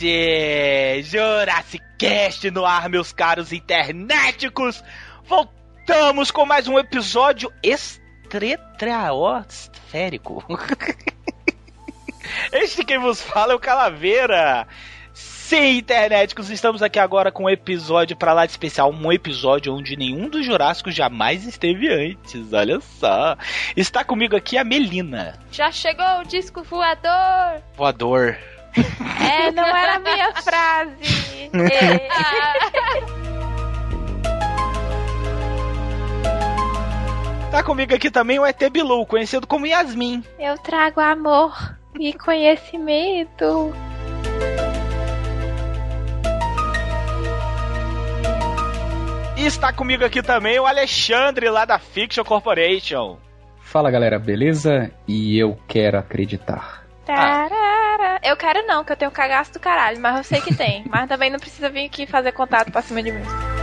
Internet! Jurassic Cast no ar, meus caros internéticos! Voltamos com mais um episódio estretraosférico. Este quem vos fala é o Calaveira. Sim, internéticos, estamos aqui agora com um episódio pra lá de especial, um episódio onde nenhum dos Jurássicos jamais esteve antes, olha só. Está comigo aqui a Melina. Já chegou o disco voador! Voador. É, não era a minha frase. Tá comigo aqui também o ET Bilu, conhecido como Yasmin. Eu trago amor e conhecimento. E está comigo aqui também o Alexandre, lá da Fiction Corporation. Fala galera, beleza? E eu quero acreditar. Tarara. Eu quero não, que eu tenho cagaço do caralho, mas eu sei que tem. Mas também não precisa vir aqui fazer contato pra cima de mim.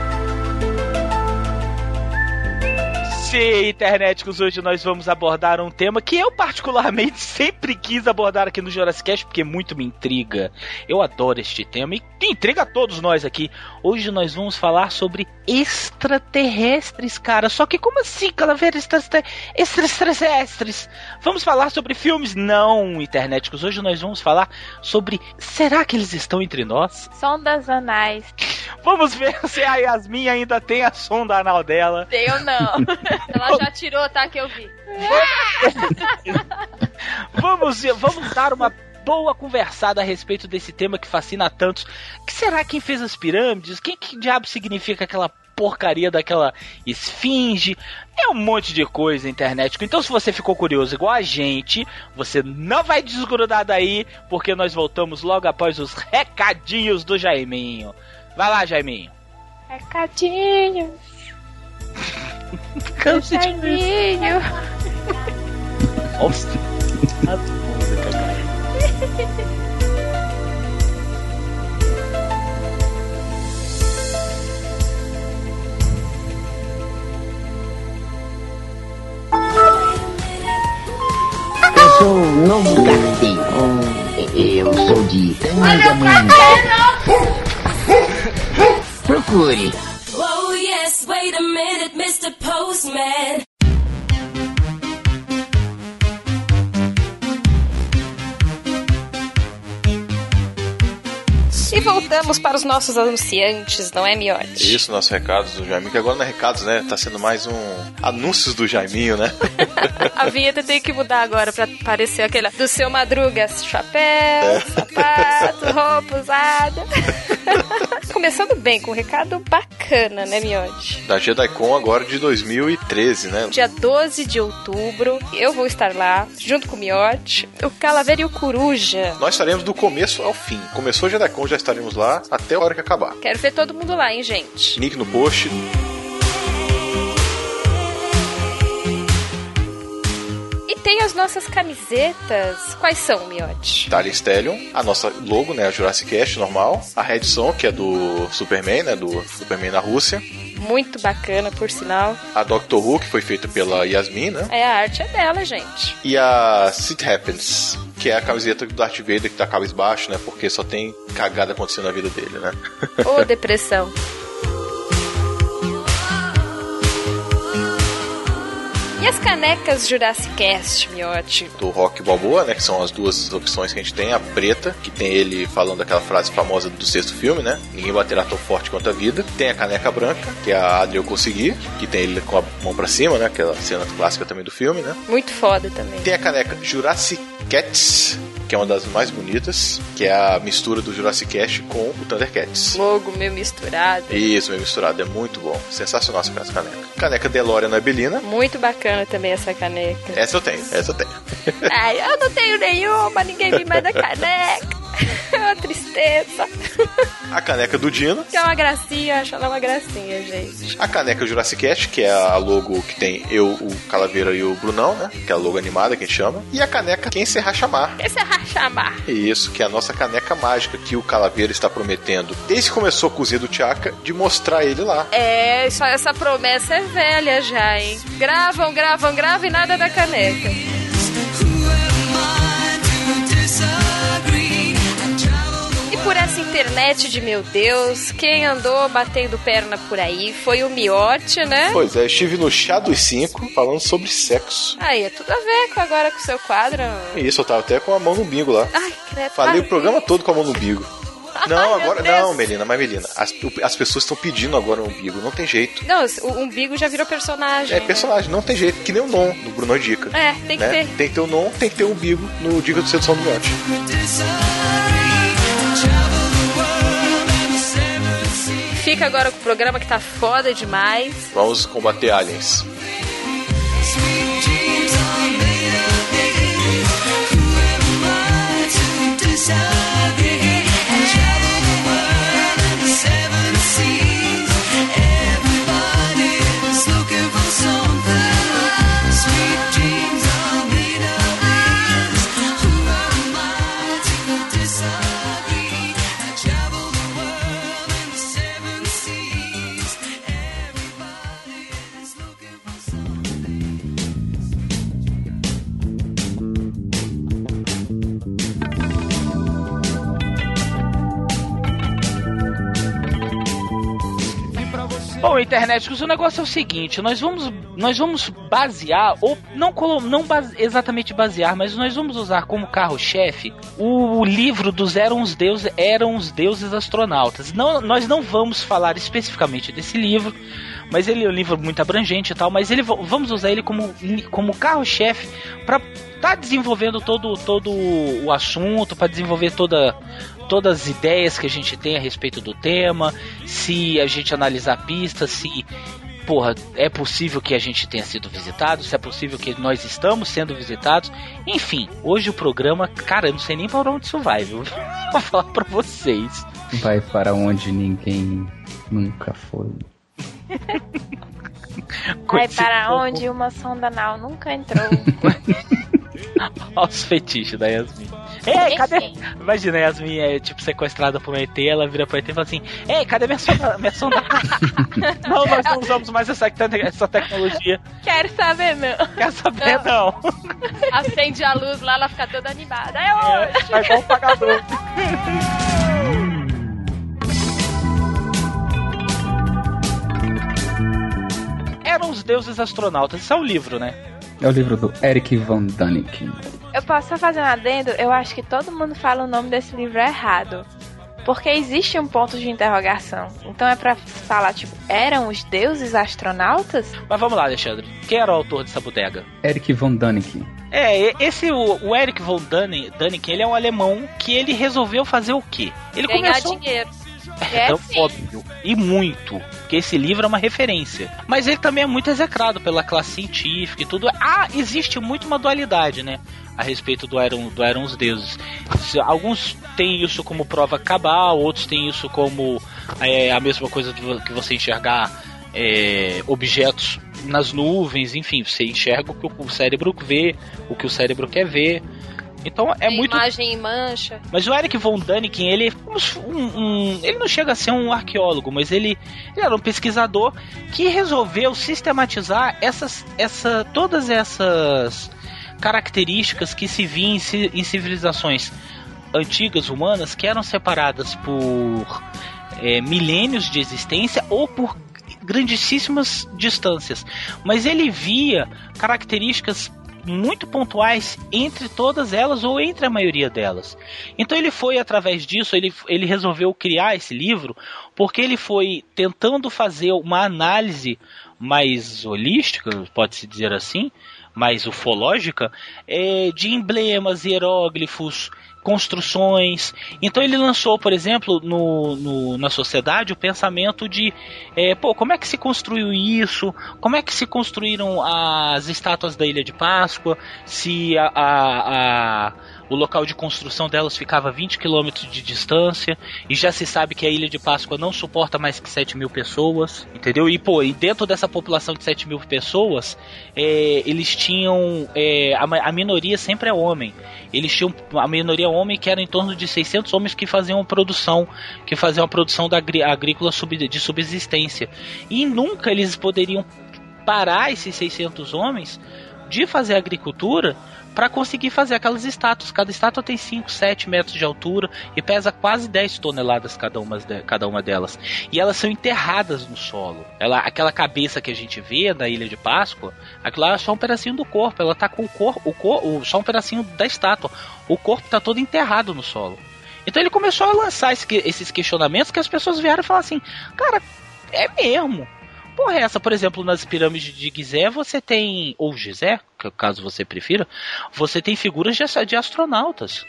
Sim, internéticos, hoje nós vamos abordar um tema que eu particularmente sempre quis abordar aqui no Jurassic Cast, porque muito me intriga. Eu adoro este tema e intriga a todos nós aqui. Hoje nós vamos falar sobre extraterrestres, cara. Só que como assim, calaveira extraterrestres? Vamos falar sobre filmes? Não, internéticos. Hoje nós vamos falar sobre será que eles estão entre nós? Sondas anais. Vamos ver se a Yasmin ainda tem a sonda anal dela. Eu não. Ela já tirou, tá? Que eu vi. Vamos, vamos dar uma boa conversada a respeito desse tema que fascina tantos. Que será quem fez as pirâmides? Quem que diabo significa aquela porcaria daquela esfinge? É um monte de coisa internet. Então, se você ficou curioso igual a gente, você não vai desgrudar daí, porque nós voltamos logo após os recadinhos do Jaiminho. Vai lá, Jaiminho. Recadinho. Canse de Jaiminho. Nossa. Eu sou o novo carteiro. Eu sou de Tangamanga. Procure. Oh yes, wait a minute, Mr. Postman. E voltamos para os nossos anunciantes, não é, Miote? Isso, nossos recados do Jaiminho, que agora não é recados, né? Tá sendo mais um anúncios do Jaiminho, né? A vinheta tem que mudar agora pra parecer aquela do seu Madruga, chapéu, sapato, roupa usada. Começando bem, com um recado bacana, né, Miote? Da JediCon agora de 2013, né? Dia 12 de outubro, eu vou estar lá, junto com o Miote, o Calaveira e o Coruja. Nós estaremos do começo ao fim. Começou a JediCon, já estaremos lá até a hora que acabar. Quero ver todo mundo lá, hein, gente? Link no post. Tem as nossas camisetas. Quais são, Miote? Talion Stellion, a nossa logo, né? A Jurassic Cast normal. A Red Son, que é do Superman, né? Do Superman na Rússia. Muito bacana, por sinal. A Doctor Who, que foi feita pela Yasmin, né? É, a arte é dela, gente. E a It Happens, que é a camiseta do Darth Vader que tá cabisbaixo, né? Porque só tem cagada acontecendo na vida dele, né? Ô, depressão. E as canecas Jurassic Cast, Miote? do Rock Balboa, né? Que são as duas opções que a gente tem. A preta, que tem ele falando aquela frase famosa do sexto filme, né? Ninguém baterá tão forte quanto a vida. Tem a caneca branca, que é a Adriel Consegui, que tem ele com a mão pra cima, né? Aquela cena clássica também do filme, né? Muito foda também. Tem a caneca Jurassic Cats, que é uma das mais bonitas, que é a mistura do Jurassic Cast com o Thundercats. Logo meio misturado. Isso, meio misturado, é muito bom. Sensacional essa caneca. Caneca DeLorean na Belina. Muito bacana também essa caneca. Essa eu tenho, essa eu tenho. Ai, eu não tenho nenhuma, ninguém me manda caneca. É uma tristeza. A caneca do Dino. Que é uma gracinha, acho ela uma gracinha, gente. A caneca Jurassic Cast, que é a logo que tem eu, o Calaveira e o Brunão, né? Que é a logo animada que a gente chama. E a caneca Quem Serra Chamar. Quem Serra Chamar. Isso, que é a nossa caneca mágica que o Calaveira está prometendo, desde que começou a cozinha do Tchaka, de mostrar ele lá. É, só essa promessa é velha já, hein? Gravam, gravam, gravam e nada da caneca. E por essa internet de meu Deus, quem andou batendo perna por aí foi o Miotti, né? Pois é, estive no Chá dos Cinco falando sobre sexo. Aí, é tudo a ver com agora com o seu quadro. Isso, eu tava até com a mão no umbigo lá. Ai, credo. Falei Ai, o programa todo com a mão no umbigo. Não, Ai, agora não, Melina, mas Melina, as, as pessoas estão pedindo agora o umbigo, não tem jeito. Não, o umbigo já virou personagem. É personagem, não tem jeito, que nem o Non do Bruno Dica. É, tem que né? ter. Tem que ter o Non, tem que ter o umbigo no Dica do Sedução do Miote. Fica agora com o programa que tá foda demais. Vamos combater aliens. Bom, internet, o negócio é o seguinte, nós vamos, nós vamos basear, ou não, não base- exatamente basear, mas nós vamos usar como carro-chefe o, livro dos Eram os Deuses, Eram os Deuses Astronautas. Não, nós não vamos falar especificamente desse livro, mas ele é um livro muito abrangente e tal, mas ele vamos usar ele como, como carro-chefe para estar desenvolvendo todo, todo o assunto, para desenvolver toda todas as ideias que a gente tem a respeito do tema, se a gente analisar pistas, se porra, é possível que a gente tenha sido visitado, se é possível que nós estamos sendo visitados. Enfim, hoje o programa, cara, eu não sei nem para onde isso vai, viu? Vou falar para vocês. Vai para onde ninguém nunca foi. Vai para onde uma sonda anal nunca entrou. Olha os fetiches da Yasmin. Ei, cadê? Imagina, Yasmin é tipo sequestrada por um ET, ela vira pro ET e fala assim: Ei, cadê minha sonda? Minha sonda? não, nós não usamos mais essa, essa tecnologia. Quero saber, meu. Quer saber, não? Acende a luz lá, ela fica toda animada. É hoje! Vai igual um pagador. Eram os deuses astronautas. Isso é um livro, né? É o livro do Eric Von Däniken. Eu posso só fazer um adendo? Eu acho que todo mundo fala o nome desse livro errado. Porque existe um ponto de interrogação. Então é pra falar, tipo, eram os deuses astronautas? Mas vamos lá, Alexandre. Quem era o autor dessa bodega? Eric Von Däniken. É, esse, o, o Eric von Däniken, ele é um alemão que ele resolveu fazer o quê? Ele Ganhar começou... dinheiro. É, É, óbvio. E muito. Porque esse livro é uma referência. Mas ele também é muito execrado pela classe científica e tudo. Ah, existe muito uma dualidade, né? A respeito do Eram, do Eram os Deuses. Se- Alguns têm isso como prova cabal, outros têm isso como é, a mesma coisa que você enxergar é, objetos nas nuvens, enfim, você enxerga o que o cérebro vê, o que o cérebro quer ver. Então é Tem muito Imagem em mancha. mas o Eric von Däniken, ele, é um, um- ele não chega a ser um arqueólogo, mas ele, ele era um pesquisador que resolveu sistematizar essas, essa, todas essas características que se viam em, em civilizações antigas humanas que eram separadas por é, milênios de existência ou por grandíssimas distâncias. Mas ele via características muito pontuais entre todas elas ou entre a maioria delas. Então ele foi através disso, ele, ele resolveu criar esse livro porque ele foi tentando fazer uma análise mais holística, pode-se dizer assim, mais ufológica, é, de emblemas, hieróglifos, construções. Então ele lançou, por exemplo, no, no, na sociedade o pensamento de, é, pô, como é que se construiu isso? Como é que se construíram as estátuas da Ilha de Páscoa? Se a, a, a o local de construção delas ficava a 20 quilômetros de distância e já se sabe que a Ilha de Páscoa não suporta mais que 7 mil pessoas, entendeu? E pô, e dentro dessa população de 7 mil pessoas, é, eles tinham é, a, a, minoria sempre é homem. Eles tinham a minoria homem que era em torno de 600 homens que faziam produção, que faziam a produção da agrícola sub, de subsistência. E nunca eles poderiam parar esses 600 homens de fazer agricultura para conseguir fazer aquelas estátuas. Cada estátua tem 5, 7 metros de altura e pesa quase 10 toneladas cada uma, cada uma delas. E elas são enterradas no solo. Ela, aquela cabeça que a gente vê da Ilha de Páscoa, aquilo lá é só um pedacinho do corpo. Ela tá com o corpo, cor, só um pedacinho da estátua. O corpo tá todo enterrado no solo. Então ele começou a lançar esse, esses questionamentos que as pessoas vieram falaram assim: cara, é mesmo porra é essa? Por exemplo, nas pirâmides de Gizé, você tem. Ou Gizé, caso você prefira, você tem figuras de, de astronautas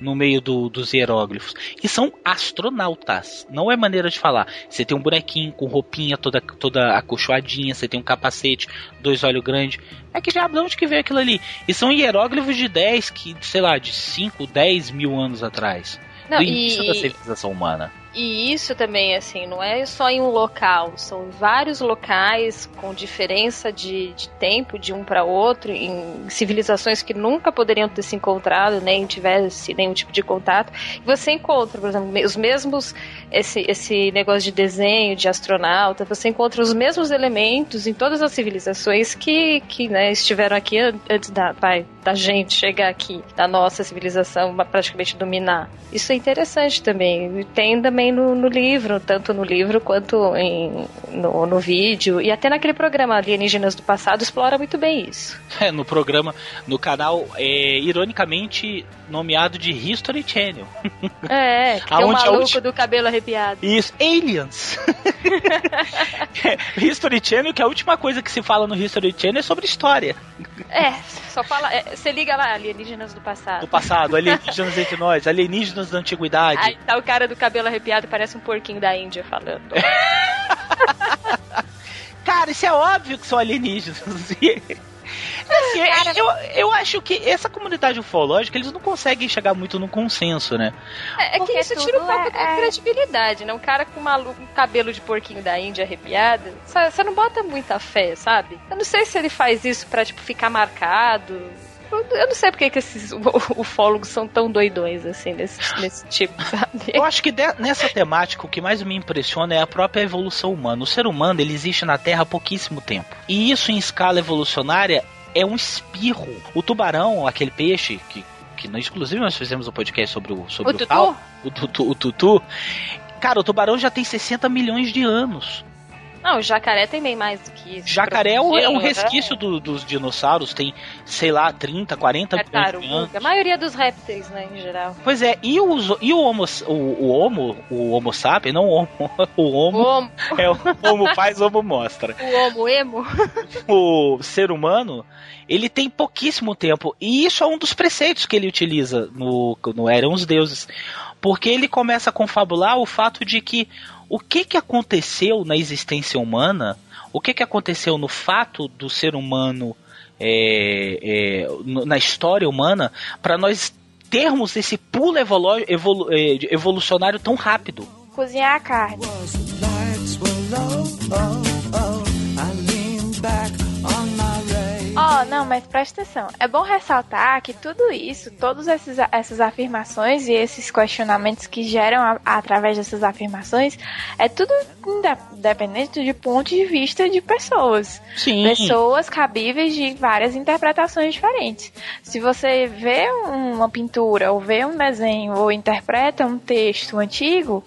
no meio do, dos hieróglifos. E são astronautas. Não é maneira de falar. Você tem um bonequinho com roupinha toda, toda acolchoadinha, você tem um capacete, dois olhos grandes. É que diabo de onde que veio aquilo ali? E são hieróglifos de 10, que, sei lá, de 5, 10 mil anos atrás. Não, do início e... da civilização humana. E isso também, assim, não é só em um local, são vários locais com diferença de, de tempo de um para outro, em civilizações que nunca poderiam ter se encontrado, nem tivesse nenhum tipo de contato. E você encontra, por exemplo, os mesmos, esse, esse negócio de desenho, de astronauta, você encontra os mesmos elementos em todas as civilizações que, que né, estiveram aqui antes da, vai, da gente chegar aqui, da nossa civilização praticamente dominar. Isso é interessante também. Tem também também no, no livro, tanto no livro quanto em, no, no vídeo. E até naquele programa Alienígenas do Passado explora muito bem isso. É, no programa, no canal, é, ironicamente nomeado de History Channel. É, que tem o maluco do cabelo arrepiado. Isso, Aliens. History Channel, que a última coisa que se fala no History Channel é sobre história. É, só fala. É, você liga lá, alienígenas do passado. Do passado, alienígenas entre nós, alienígenas da antiguidade. Aí tá o cara do cabelo arrepiado, parece um porquinho da Índia falando. cara, isso é óbvio que são alienígenas. Assim, Cara, eu, eu acho que essa comunidade ufológica, eles não conseguem chegar muito no consenso, né? É, é que isso tira um pouco é, da é... credibilidade, né? Um cara com maluco, um cabelo de porquinho da Índia arrepiado, você não bota muita fé, sabe? Eu não sei se ele faz isso pra, tipo, ficar marcado. Eu não sei porque que esses ufólogos são tão doidões assim, nesse, nesse tipo, sabe? Eu acho que de, nessa temática o que mais me impressiona é a própria evolução humana. O ser humano ele existe na Terra há pouquíssimo tempo. E isso em escala evolucionária é um espirro. O tubarão, aquele peixe que, que inclusive nós fizemos um podcast sobre o sobre o, o tutu? o tutu, o tutu. Cara, o tubarão já tem 60 milhões de anos. Não, o jacaré tem bem mais do que isso. Jacaré é um, é resquício do, dos dinossauros, tem, sei lá, 30, 40 milhões de anos. A maioria dos répteis, né, em geral. Pois é, e, os, e o, homo, o, o Homo, o Homo sapiens, não o Homo, o Homo, o homo. é o Homo faz, Homo mostra. O Homo emo. o ser humano, ele tem pouquíssimo tempo, e isso é um dos preceitos que ele utiliza no, no Eram os Deuses, porque ele começa a confabular o fato de que o que, que aconteceu na existência humana, o que, que aconteceu no fato do ser humano é, é, na história humana, para nós termos esse pulo evolu evolu é, evolucionário tão rápido. Cozinhar a carne. Ó, não, mas presta atenção. É bom ressaltar que tudo isso, todas essas afirmações e esses questionamentos que geram a, através dessas afirmações, é tudo independente de ponto de vista de pessoas. Sim. Pessoas cabíveis de várias interpretações diferentes. Se você vê uma pintura, ou vê um desenho, ou interpreta um texto antigo,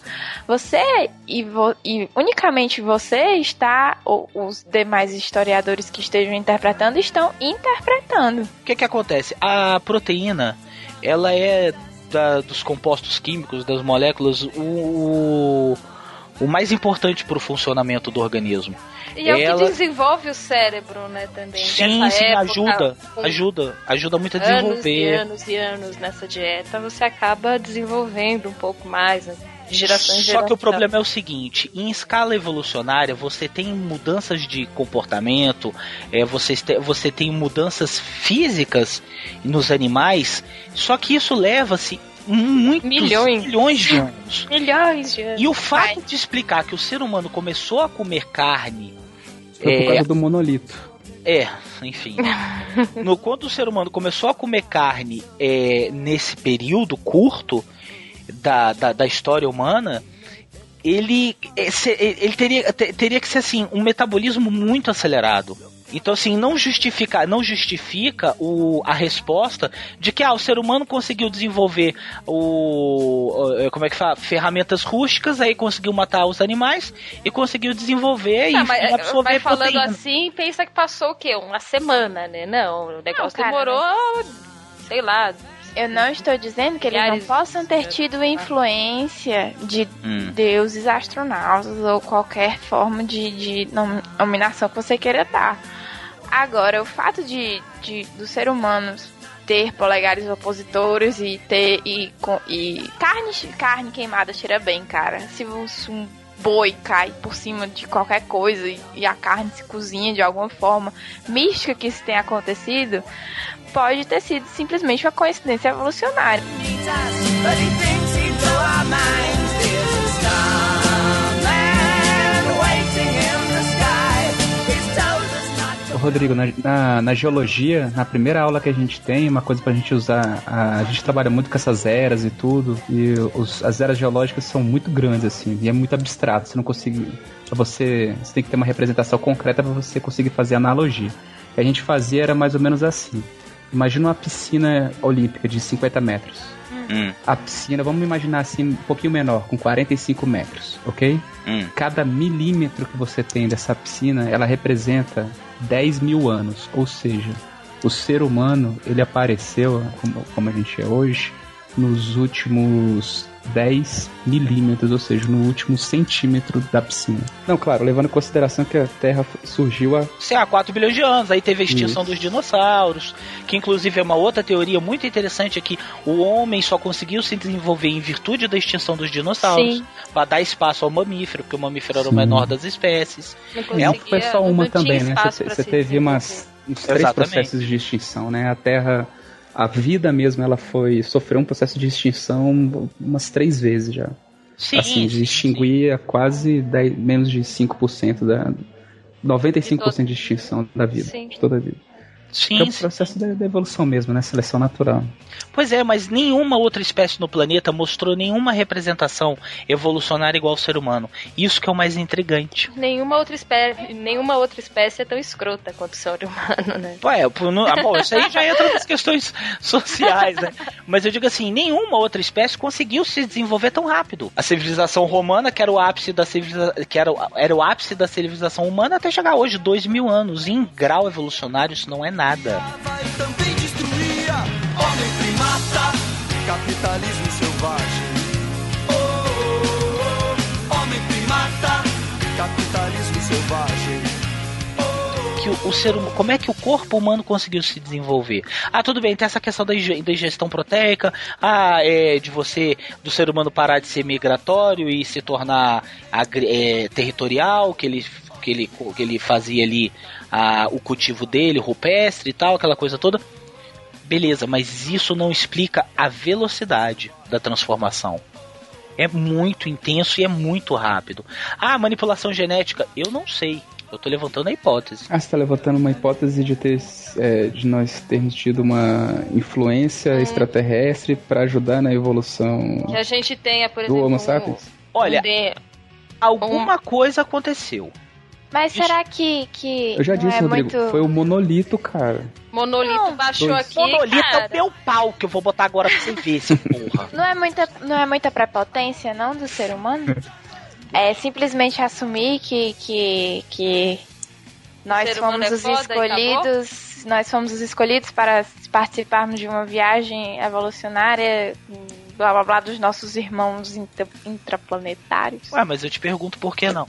você e, vo, e unicamente você está, ou os demais historiadores que estejam interpretando, estão interpretando. O que que acontece? A proteína, ela é da, dos compostos químicos, das moléculas, o, o mais importante para o funcionamento do organismo. E é Ela- o que desenvolve o cérebro, né, também. Sim, sim, época, ajuda, com ajuda, ajuda muito a Anos e desenvolver. anos e anos nessa dieta, você acaba desenvolvendo um pouco mais, né, de geração em Só que o problema é o seguinte: em escala evolucionária, você tem mudanças de comportamento, é, você, te- você tem mudanças físicas nos animais, só que isso leva-se muitos Milhões. milhões de anos. Milhões de anos. E o fato de explicar que o ser humano começou a comer carne. Foi por É, causa do monolito. é, enfim. no, quando o ser humano começou a comer carne é, nesse período curto da, da, da história humana, ele, é, se- ele teria, te- teria que ser assim, um metabolismo muito acelerado. Então, assim, não justifica, não justifica o, a resposta de que ah, o ser humano conseguiu desenvolver o. o- Como é que fala? Ferramentas rústicas, aí conseguiu matar os animais e conseguiu desenvolver Tá, e mas, absorver mas falando proteína. assim, pensa que passou o quê? Uma semana, né? Não, o negócio cara, demorou, sei lá. Eu não estou dizendo que eles não possam ter tido influência de Hum. deuses astronautas ou qualquer forma de, de nom- nominação que você queira dar. Agora, o fato de, de do ser humano ter polegares opositores e ter e, e carne carne queimada cheira bem, cara. Se um, se um boi cai por cima de qualquer coisa e, e a carne se cozinha de alguma forma mística que isso tenha acontecido, pode ter sido simplesmente uma coincidência evolucionária. Rodrigo, na, na, na geologia, na primeira aula que a gente tem, uma coisa pra gente usar, a, a gente trabalha muito com essas eras e tudo, e os, as eras geológicas são muito grandes, assim, e é muito abstrato, você não consegue, você, você tem que ter uma representação concreta pra você conseguir fazer analogia. O que a gente fazia era mais ou menos assim, imagina uma piscina olímpica de 50 metros. Hum, A piscina, vamos imaginar assim, um pouquinho menor, com 45 metros, ok? hum. Cada milímetro que você tem dessa piscina, ela representa 10 mil anos. Ou seja, o ser humano, ele apareceu, como, como a gente é hoje, nos últimos 10 milímetros, ou seja, no último centímetro da piscina. Não, claro, levando em consideração que a Terra surgiu há Sei lá, 4 bilhões de anos. Aí teve a extinção Isso. dos dinossauros, que inclusive é uma outra teoria muito interessante é que o homem só conseguiu se desenvolver em virtude da extinção dos dinossauros, Sim. para dar espaço ao mamífero, porque o mamífero era o Sim. menor das espécies. Não É foi só uma também, né? Você, você teve umas, uns três Exatamente. processos de extinção, né? A Terra, a vida mesmo, ela foi sofreu um processo de extinção umas três vezes já. Sim, assim, de sim, extinguir a quase 10, menos de 5% da 95% de extinção da vida, Sim. de toda a vida. Sim, é o processo da, da evolução mesmo, né? Seleção natural. Pois é, mas nenhuma outra espécie no planeta mostrou nenhuma representação evolucionária igual ao ser humano. Isso que é o mais intrigante. Nenhuma outra espécie, nenhuma outra espécie é tão escrota quanto o ser humano, né? Ué, pô, não- ah, bom, isso aí já entra nas questões sociais, né? Mas eu digo assim, nenhuma outra espécie conseguiu se desenvolver tão rápido. A civilização romana, que era o ápice da civilização, que era, era o ápice da civilização humana, até chegar hoje, dois mil anos. Em grau evolucionário, isso não é nada. Também homem primata, capitalismo selvagem. Oh, oh, oh, homem primata, capitalismo selvagem. o, ser hum- como é que o corpo humano conseguiu se desenvolver? Ah, tudo bem, tem essa questão da, da ingestão proteica, ah, é, de você, do ser humano parar de ser migratório e se tornar é, territorial, que ele, que ele, que ele fazia ali ah, o cultivo dele, rupestre e tal, aquela coisa toda. Beleza, mas isso não explica a velocidade da transformação. É muito intenso e é muito rápido. Ah, manipulação genética, eu não sei. Eu tô levantando a hipótese. Ah, você tá levantando uma hipótese de ter é, de nós termos tido uma influência Hum. extraterrestre para ajudar na evolução Que a gente tenha, por do exemplo, Homo um- sapiens? Olha, um de- alguma coisa aconteceu. Mas Isso- será que, que Eu já disse, é Rodrigo, muito... foi o monolito, cara. monolito Não, baixou dois. aqui, Monolito é cara. o meu pau que eu vou botar agora pra você ver, esse porra. Não é muita, não é muita prepotência, não, do ser humano? É simplesmente assumir que, que, que nós fomos é os escolhidos, nós fomos os escolhidos para participarmos de uma viagem evolucionária blá blá blá dos nossos irmãos intra- intraplanetários. Ué, mas eu te pergunto por que não?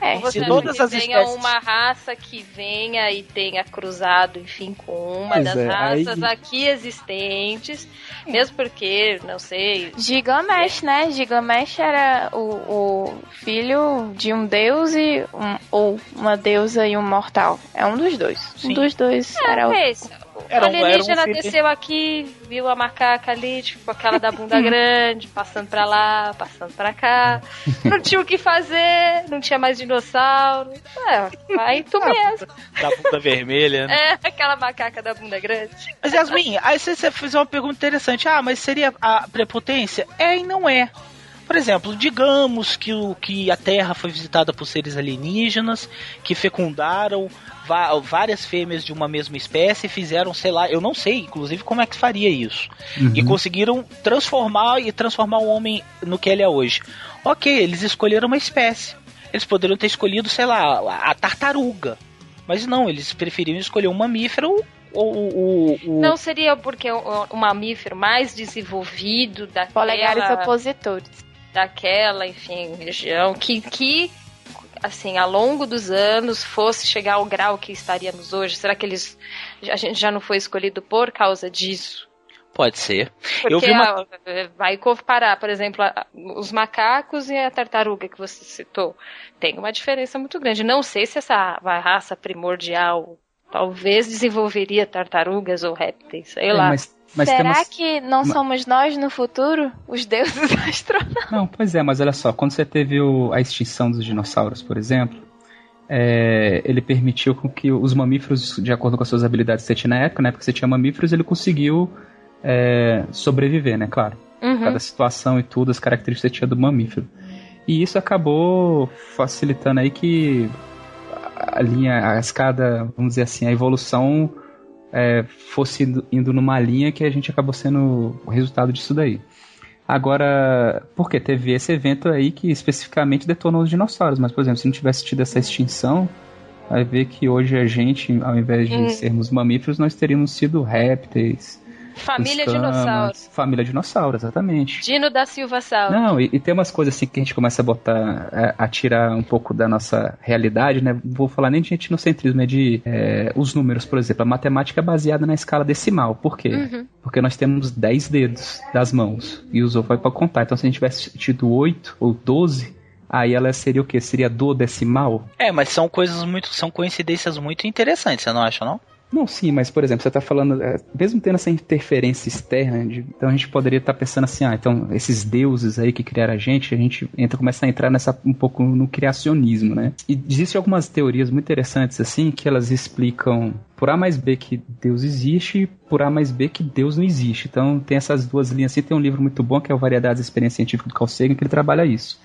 É, Ou você todas as tenha espécies- uma raça que venha e tenha cruzado, enfim, com uma Pois das é, aí- raças aqui existentes, mesmo porque, não sei, Gilgamesh, né? Gilgamesh era o, o filho de um deus e um, ou uma deusa e um mortal. É um dos dois. Sim. Um dos dois era o. é. Era o um- era um alienígena filho- desceu aqui, viu a macaca ali, tipo, aquela da bunda grande, passando pra lá, passando pra cá. Não tinha o que fazer, não tinha mais dinossauro. É, vai tu mesmo. Da bunda vermelha, né? É, aquela macaca da bunda grande. Mas Yasmin, aí você, você fez uma pergunta interessante. Ah, mas seria a prepotência? É e não é. Por exemplo, digamos que, o, que a Terra foi visitada por seres alienígenas que fecundaram va- várias fêmeas de uma mesma espécie e fizeram, sei lá, eu não sei, inclusive, como é que faria isso. E conseguiram transformar e transformar o homem no que ele é hoje. Ok, eles escolheram uma espécie. Eles poderiam ter escolhido, sei lá, a- a tartaruga. Mas não, eles preferiram escolher um mamífero ou o. o- Não seria porque o, o mamífero mais desenvolvido daquela, Polegares opositores. Daquela, enfim, região, que, que, assim, ao longo dos anos fosse chegar ao grau que estaríamos hoje? Será que eles, a gente já não foi escolhido por causa disso? Pode ser. Porque Eu vi uma- a- vai comparar, por exemplo, a- os macacos e a tartaruga que você citou. Tem uma diferença muito grande. Não sei se essa raça primordial talvez desenvolveria tartarugas ou répteis, sei É, lá. mas, mas Será temos... que não Ma- somos nós no futuro? Os deuses astronautas? Não, pois é, mas olha só, quando você teve o- a extinção dos dinossauros, por exemplo, é, ele permitiu com que os mamíferos, de acordo com as suas habilidades que você tinha na época, né? Porque você tinha mamíferos, ele conseguiu é, sobreviver, né? Claro. Uhum. Cada situação e tudo, as características que você tinha do mamífero. E isso acabou facilitando aí que a linha, a escada, vamos dizer assim, a evolução é, fosse indo, numa linha que a gente acabou sendo o resultado disso daí. Agora, porque teve esse evento aí que especificamente detonou os dinossauros, mas por exemplo, se não tivesse tido essa extinção, vai ver que hoje a gente, ao invés de Hum. sermos mamíferos, nós teríamos sido répteis. Família escamas, dinossauro. Família dinossauro, exatamente. Dino da Silva Sal. Não, e, e tem umas coisas assim que a gente começa a botar, é, a tirar um pouco da nossa realidade, né? Não Vou falar nem de etnocentrismo, é de é, os números, por exemplo. A matemática é baseada na escala decimal. Por quê? Uhum. Porque nós temos 10 dedos das mãos e usou foi para contar. Então, se a gente tivesse tido 8 ou 12, aí ela seria o quê? Seria do decimal? É, mas são coisas muito. São coincidências muito interessantes, você não acha, não? Não, sim, mas por exemplo, você está falando, é, mesmo tendo essa interferência externa, de- então a gente poderia estar pensando assim, ah, então esses deuses aí que criaram a gente, a gente entra, começa a entrar nessa um pouco no criacionismo, né? E existem algumas teorias muito interessantes assim que elas explicam por A mais B que Deus existe e por A mais B que Deus não existe. Então tem essas duas linhas assim, tem um livro muito bom que é o Variedades da Experiência Científica do Carl Sagan que ele trabalha isso.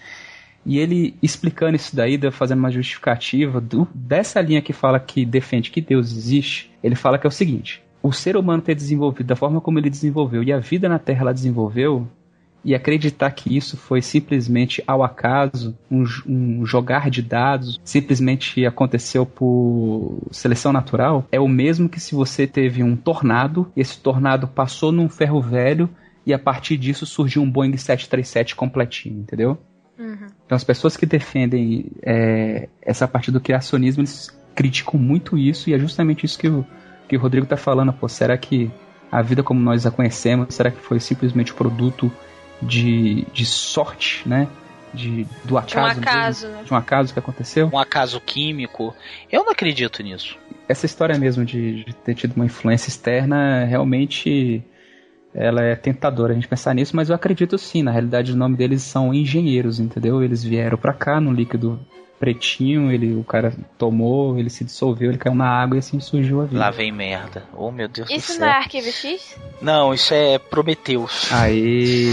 E ele explicando isso daí, da- fazendo uma justificativa do- dessa linha que fala que defende que Deus existe, ele fala que é o seguinte: o ser humano ter desenvolvido da forma como ele desenvolveu e a vida na Terra ela desenvolveu, e acreditar que isso foi simplesmente ao acaso, um, um jogar de dados, simplesmente aconteceu por seleção natural, é o mesmo que se você teve um tornado, esse tornado passou num ferro velho e a partir disso surgiu um Boeing 737 completinho, entendeu? Então as pessoas que defendem é, essa parte do criacionismo, eles criticam muito isso e é justamente isso que o, que o Rodrigo tá falando. Pô, será que a vida como nós a conhecemos, será que foi simplesmente produto de, de sorte, né? De, do De um acaso, acaso, mesmo? né? de um acaso que aconteceu? Um acaso químico. Eu não acredito nisso. Essa história mesmo de, de ter tido uma influência externa realmente ela é tentadora a gente pensar nisso, mas eu acredito sim. Na realidade, o nome deles são engenheiros, entendeu? Eles vieram pra cá no líquido pretinho, ele, o cara tomou, ele se dissolveu, ele caiu na água e assim surgiu a vida. Lá vem merda. Oh, meu Deus do Isso céu. não é Arquivo X? Não, isso é Prometeus. Aí.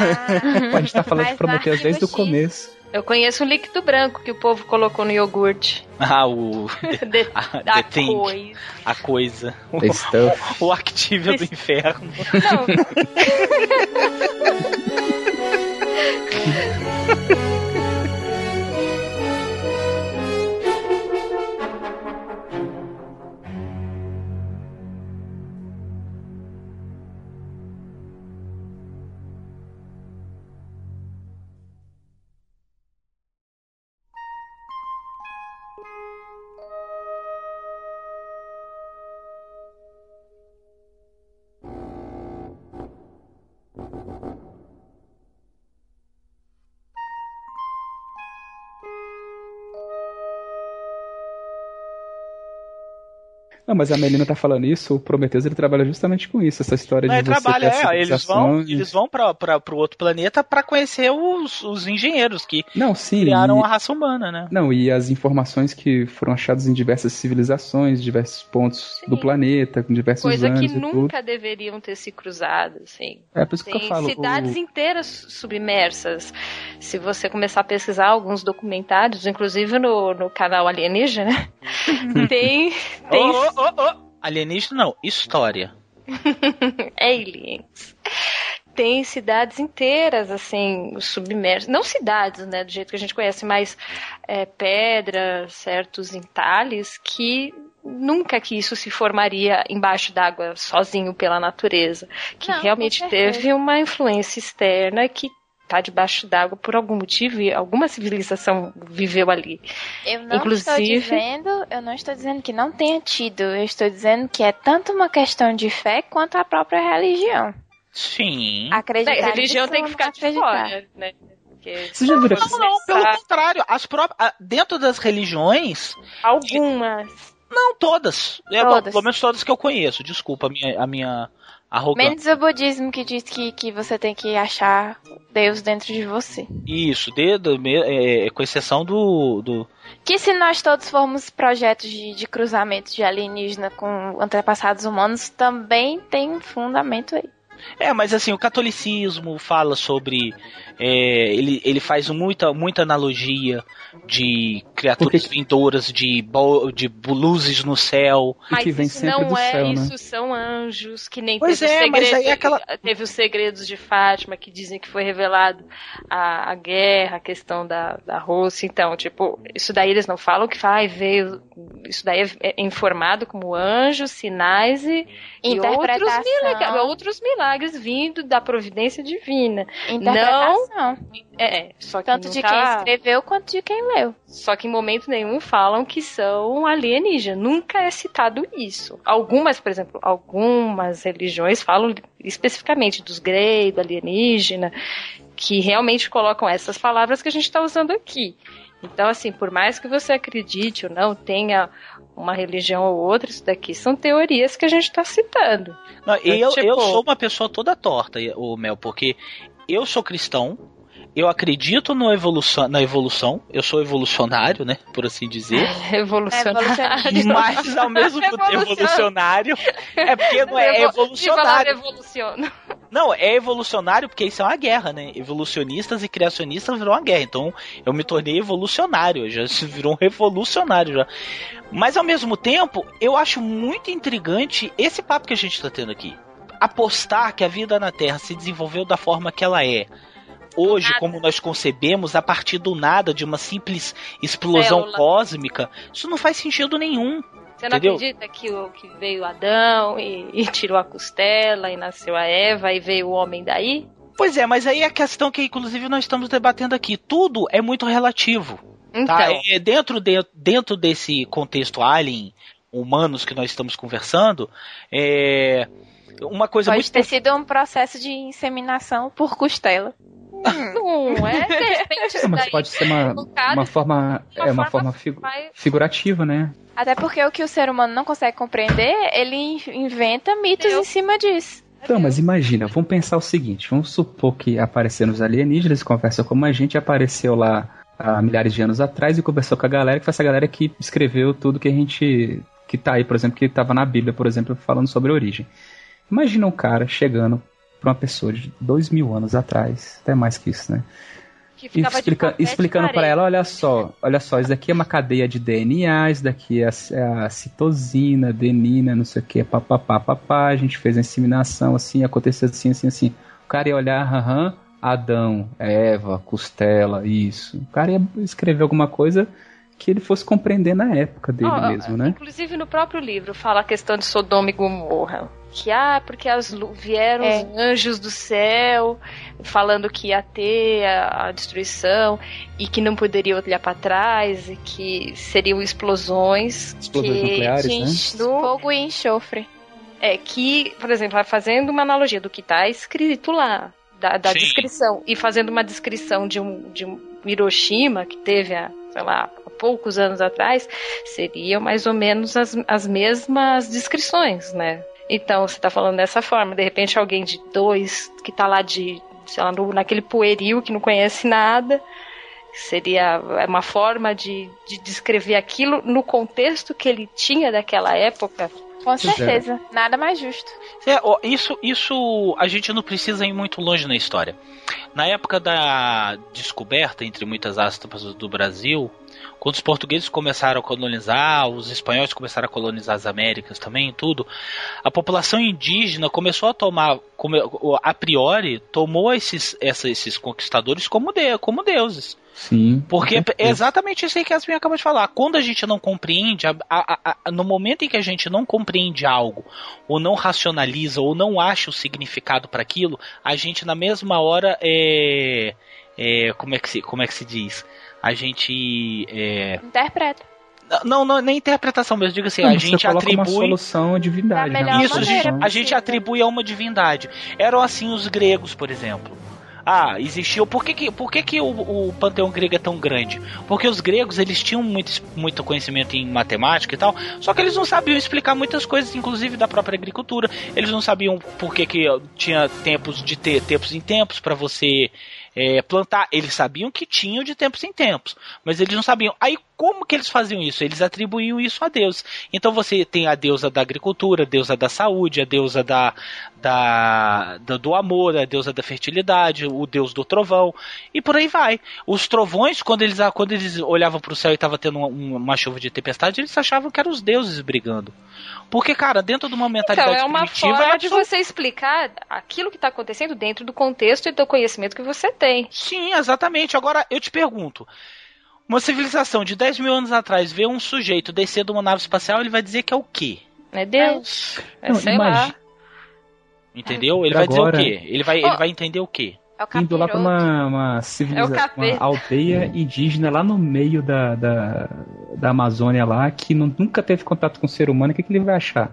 Ah. a gente tá falando Mas de Prometheus no desde o começo. Eu conheço um líquido branco que o povo colocou no iogurte. Ah, o. De- a- thing. coisa. A coisa. The stuff. O Activia do inferno. Não. Não, mas a Melina tá falando isso, o Prometheus ele trabalha justamente com isso, essa história Não, de ele você trabalha, é, eles vão, e- eles vão pra, pra, pro outro planeta pra conhecer os, os engenheiros que Não, sim. criaram e- a raça humana, né? Não, e as informações que foram achadas em diversas civilizações, diversos pontos do planeta, com diversos Coisa anos que e tudo. nunca deveriam ter se cruzado, assim. É por isso que Tem eu falo. cidades o- inteiras submersas. Se você começar a pesquisar alguns documentários, inclusive no, no canal Alienígena, tem, tem Ô, ô, ô. Alienígena não, história. aliens. Tem cidades inteiras, assim, submersas. Não cidades, né, do jeito que a gente conhece, mas é, pedras, certos entalhes que nunca que isso se formaria embaixo d'água sozinho pela natureza. Que Não, realmente teve uma influência externa que está debaixo d'água por algum motivo e alguma civilização viveu ali. Eu não estou Inclusive- dizendo, eu não estou dizendo que não tenha tido, eu estou dizendo que é tanto uma questão de fé quanto a própria religião. Sim. Acreditar a religião tem que ficar não de acreditar. fora, né? Porque Você já viram Não, não, pelo contrário. As próprias, dentro das religiões, algumas. não todas. É, bom, Todas. pelo menos todas que eu conheço. Desculpa a minha, a minha arrogância. Menos o budismo que diz que, que você tem que achar Deus dentro de você. Isso, dedo, me- é, com exceção do, do. Que se nós todos formos projetos de, de cruzamento de alienígena com antepassados humanos, também tem um fundamento aí. É, mas assim, o catolicismo fala sobre. é, ele, ele faz muita, muita analogia de criaturas vindouras, de, bo- de luzes no céu. Mas que vem isso sempre não do é, céu, né? isso são anjos, que nem Pois teve, é, o mas segredo, aí é aquela- teve os segredos de Fátima, que dizem que foi revelado a, a guerra, a questão da, da Rússia. Então, tipo, isso daí eles não falam que vai veio. Isso daí é, é informado como anjos, sinais e, e outros, Interpretação. milagres, outros milagres vindo da providência divina. Interpretação. É, só que Tanto de nunca- quem escreveu quanto de quem leu. só que em momento nenhum falam que são alienígenas. Nunca é citado isso. Algumas, por exemplo, algumas religiões falam especificamente dos Grey, do alienígena, que realmente colocam essas palavras que a gente está usando aqui. Então, assim, por mais que você acredite ou não, tenha uma religião ou outra, isso daqui são teorias que a gente está citando. Não, e eu, tipo- eu sou uma pessoa toda torta, o Mel, porque eu sou cristão, eu acredito no evolução, na evolução, eu sou evolucionário, né, por assim dizer. Revolucionário. Mas ao mesmo tempo evolucionário. É porque não é, é evolucionário. evoluciona? Não, é evolucionário porque isso é uma guerra, né? Evolucionistas e criacionistas virou uma guerra. Então eu me tornei evolucionário, já se virou um revolucionário já. Mas ao mesmo tempo, eu acho muito intrigante esse papo que a gente tá tendo aqui. Apostar que a vida na Terra se desenvolveu da forma que ela é. Hoje, como nós concebemos, a partir do nada, de uma simples explosão Célula. cósmica, isso não faz sentido nenhum. Você não Entendeu? acredita que, o, que veio Adão e, e tirou a costela e nasceu a Eva e veio o homem daí? Pois é, mas aí é a questão que inclusive nós estamos debatendo aqui. Tudo é muito relativo. Então, Tá? É, dentro, de, dentro desse contexto alien, humanos que nós estamos conversando, é uma coisa Pode muito ter sido um processo de inseminação por costela. Não é? De repente isso Não, mas pode ser uma, uma forma, uma é uma forma forma figu- vai- figurativa, né? Até porque o que o ser humano não consegue compreender, ele in- inventa mitos Eu- em cima disso. Então, mas imagina, vamos pensar o seguinte: vamos supor que apareceram os alienígenas, conversam como a gente, apareceu lá há milhares de anos atrás e conversou com a galera, que foi essa galera que escreveu tudo que a gente. que tá aí, por exemplo, que estava na Bíblia, por exemplo, falando sobre a origem. Imagina um cara chegando pra uma pessoa de dois mil anos atrás, até mais que isso, né? que explica- explicando parede. ela, olha só, olha só, isso daqui é uma cadeia de DNA, isso daqui é a, é a citosina, adenina, não sei o que, papapá, papá, a gente fez a inseminação assim, aconteceu assim, assim, assim. O cara ia olhar, aham, Adão, Eva, costela, isso. O cara ia escrever alguma coisa que ele fosse compreender na época dele Ó, mesmo, né? Inclusive no próprio livro fala a questão de Sodoma e Gomorra. Que, ah, porque as, vieram É. os anjos do céu falando que ia ter a, a destruição e que não poderia olhar para trás e que seriam explosões. Explosões que, nucleares, De né? No- fogo e enxofre. É que, por exemplo, fazendo uma analogia do que está escrito lá, da, da descrição, e fazendo uma descrição de um, de um Hiroshima que teve a, sei lá, a poucos anos atrás, seriam mais ou menos as, as mesmas descrições, né? Então, você está falando dessa forma, de repente alguém de dois, que está lá de, sei lá, no, naquele pueril, que não conhece nada, seria uma forma de, de descrever aquilo no contexto que ele tinha daquela época. Com certeza. Nada mais justo. É, ó, isso, isso a gente não precisa ir muito longe na história. Na época da descoberta, entre muitas aspas, do Brasil, quando os portugueses começaram a colonizar, os espanhóis começaram a colonizar as Américas também, tudo, a população indígena começou a tomar, a priori, tomou esses, esses conquistadores como, de, como deuses. Sim. Porque é exatamente isso aí que a Yasmin acabou de falar. Quando a gente não compreende, a- a- a- no momento em que a gente não compreende algo, ou não racionaliza, ou não acha o significado para aquilo, a gente na mesma hora é, é, como é que se como é que se diz? A gente é, Interpreta. não, não, nem interpretação mesmo, digo assim, Não, a você gente coloca uma atribui solução à divindade. Da né? isso, a gente, maneira a gente atribui a uma divindade. Eram assim os gregos, por exemplo. Ah, existiu. Por que, que, por que, que o, o panteão grego é tão grande? Porque os gregos eles tinham muito, muito conhecimento em matemática e tal, só que eles não sabiam explicar muitas coisas, inclusive da própria agricultura. Eles não sabiam por que, que tinha tempos de ter tempos em tempos para você é, plantar. Eles sabiam que tinham de tempos em tempos, mas eles não sabiam. Aí como que eles faziam isso? Eles atribuíam isso a Deus. Então você tem a deusa da agricultura, a deusa da saúde, a deusa da, da, da- do amor, a deusa da fertilidade, o deus do trovão e por aí vai. Os trovões, quando eles, quando eles olhavam para o céu e estava tendo uma, uma chuva de tempestade, eles achavam que eram os deuses brigando. Porque, cara, dentro de uma Então, mentalidade é uma primitiva, forma é de você explicar aquilo que está acontecendo dentro do contexto e do conhecimento que você tem. Sim, exatamente. Agora eu te pergunto: uma civilização de 10 mil anos atrás vê um sujeito descer de uma nave espacial, ele vai dizer que é o quê? É Deus. É, Não, sei imagi- lá. Entendeu? Ele Pra vai dizer o quê? Ele vai, ele vai entender o quê? É o Indo lá pra capiroto. uma, uma É o civilização, capeta. uma aldeia indígena lá no meio da, da, da Amazônia lá, que nu- nunca teve contato com o ser humano, o que, que ele vai achar?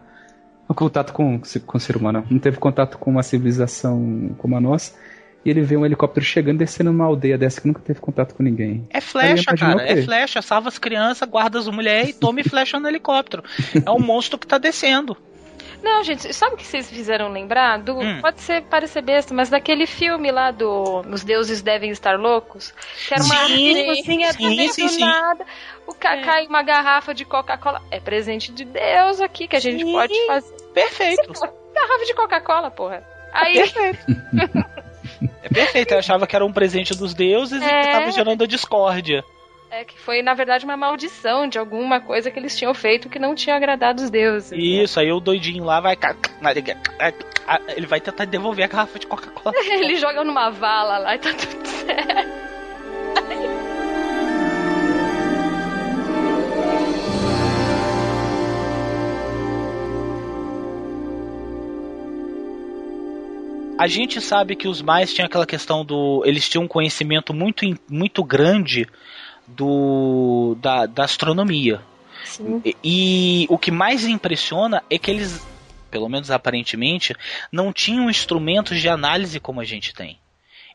O contato com, com o ser humano, não teve contato com uma civilização como a nossa, e ele vê um helicóptero chegando, descendo numa aldeia dessa que nunca teve contato com ninguém. É flecha, cara. É flecha. Salva as crianças, guarda as mulheres e tome flecha no helicóptero. É um monstro que tá descendo. Não, gente, sabe o que vocês fizeram lembrar? Do, Hum. Pode ser parecer besta, mas daquele filme lá do Os Deuses Devem Estar Loucos, que era uma Sim, assim, sim, do sim, sim. nada. O ca cai uma garrafa de Coca-Cola. É presente de Deus aqui que a gente Sim. pode fazer. Perfeito. Garrafa de Coca-Cola, porra. Aí, É perfeito. Eu achava que era um presente dos deuses e É. que tava gerando a discórdia. é que foi, na verdade, uma maldição de alguma coisa que eles tinham feito que não tinha agradado os deuses. né? Isso, aí o doidinho lá vai. Ele vai tentar devolver a garrafa de Coca-Cola. Ele joga numa vala lá e tá tudo certo. A gente sabe que os mais tinham aquela questão do. Eles tinham um conhecimento muito, muito grande do da, da astronomia. Sim. E, e o que mais impressiona é que eles, pelo menos aparentemente, não tinham instrumentos de análise como a gente tem.